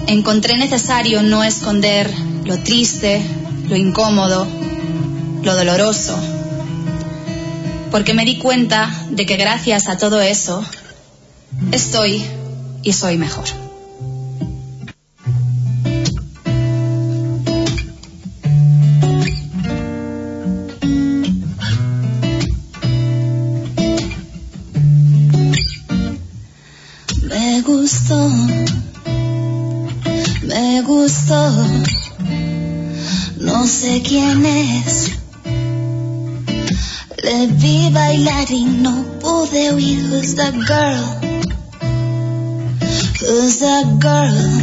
encontré necesario no esconder lo triste, lo incómodo, lo doloroso, porque me di cuenta de que gracias a todo eso estoy y soy mejor. Bailar y no pude huir. Who's that girl? Who's that girl?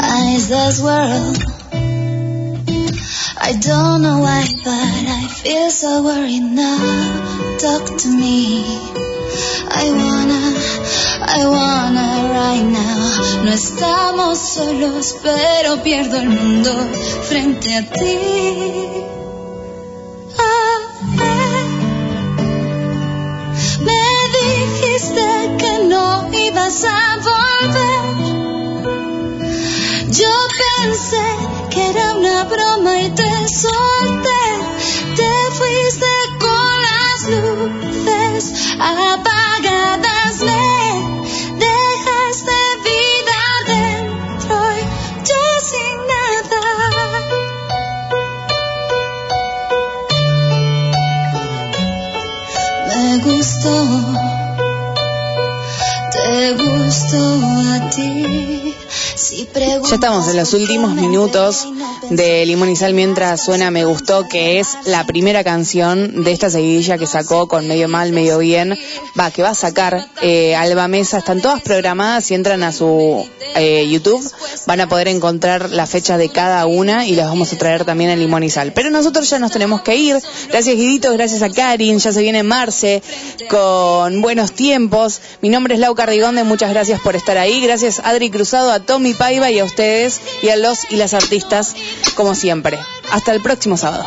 Eyes that swirl. I don't know why, but I feel so worried now. Talk to me. I wanna, I wanna right now. No estamos solos, pero pierdo el mundo frente a ti. Dijiste que no ibas a volver. Yo pensé que era una broma y te solté. Te fuiste con las luces apagadas. Ya estamos en los últimos minutos de Limón y Sal mientras suena Me Gustó, que es la primera canción de esta seguidilla que sacó con Medio Mal, Medio Bien. Va, que va a sacar eh, Alba Mesa. Están todas programadas. Si entran a su eh, YouTube, van a poder encontrar la fecha de cada una y las vamos a traer también en Limón y Sal. Pero nosotros ya nos tenemos que ir. Gracias, Guidito. Gracias a Karin. Ya se viene Marce con buenos tiempos. Mi nombre es Lau Cardigonde. Muchas gracias por estar ahí. Gracias, Adri Cruzado, a Tommy Paiva y a ustedes y a los y las artistas, como siempre. Hasta el próximo sábado.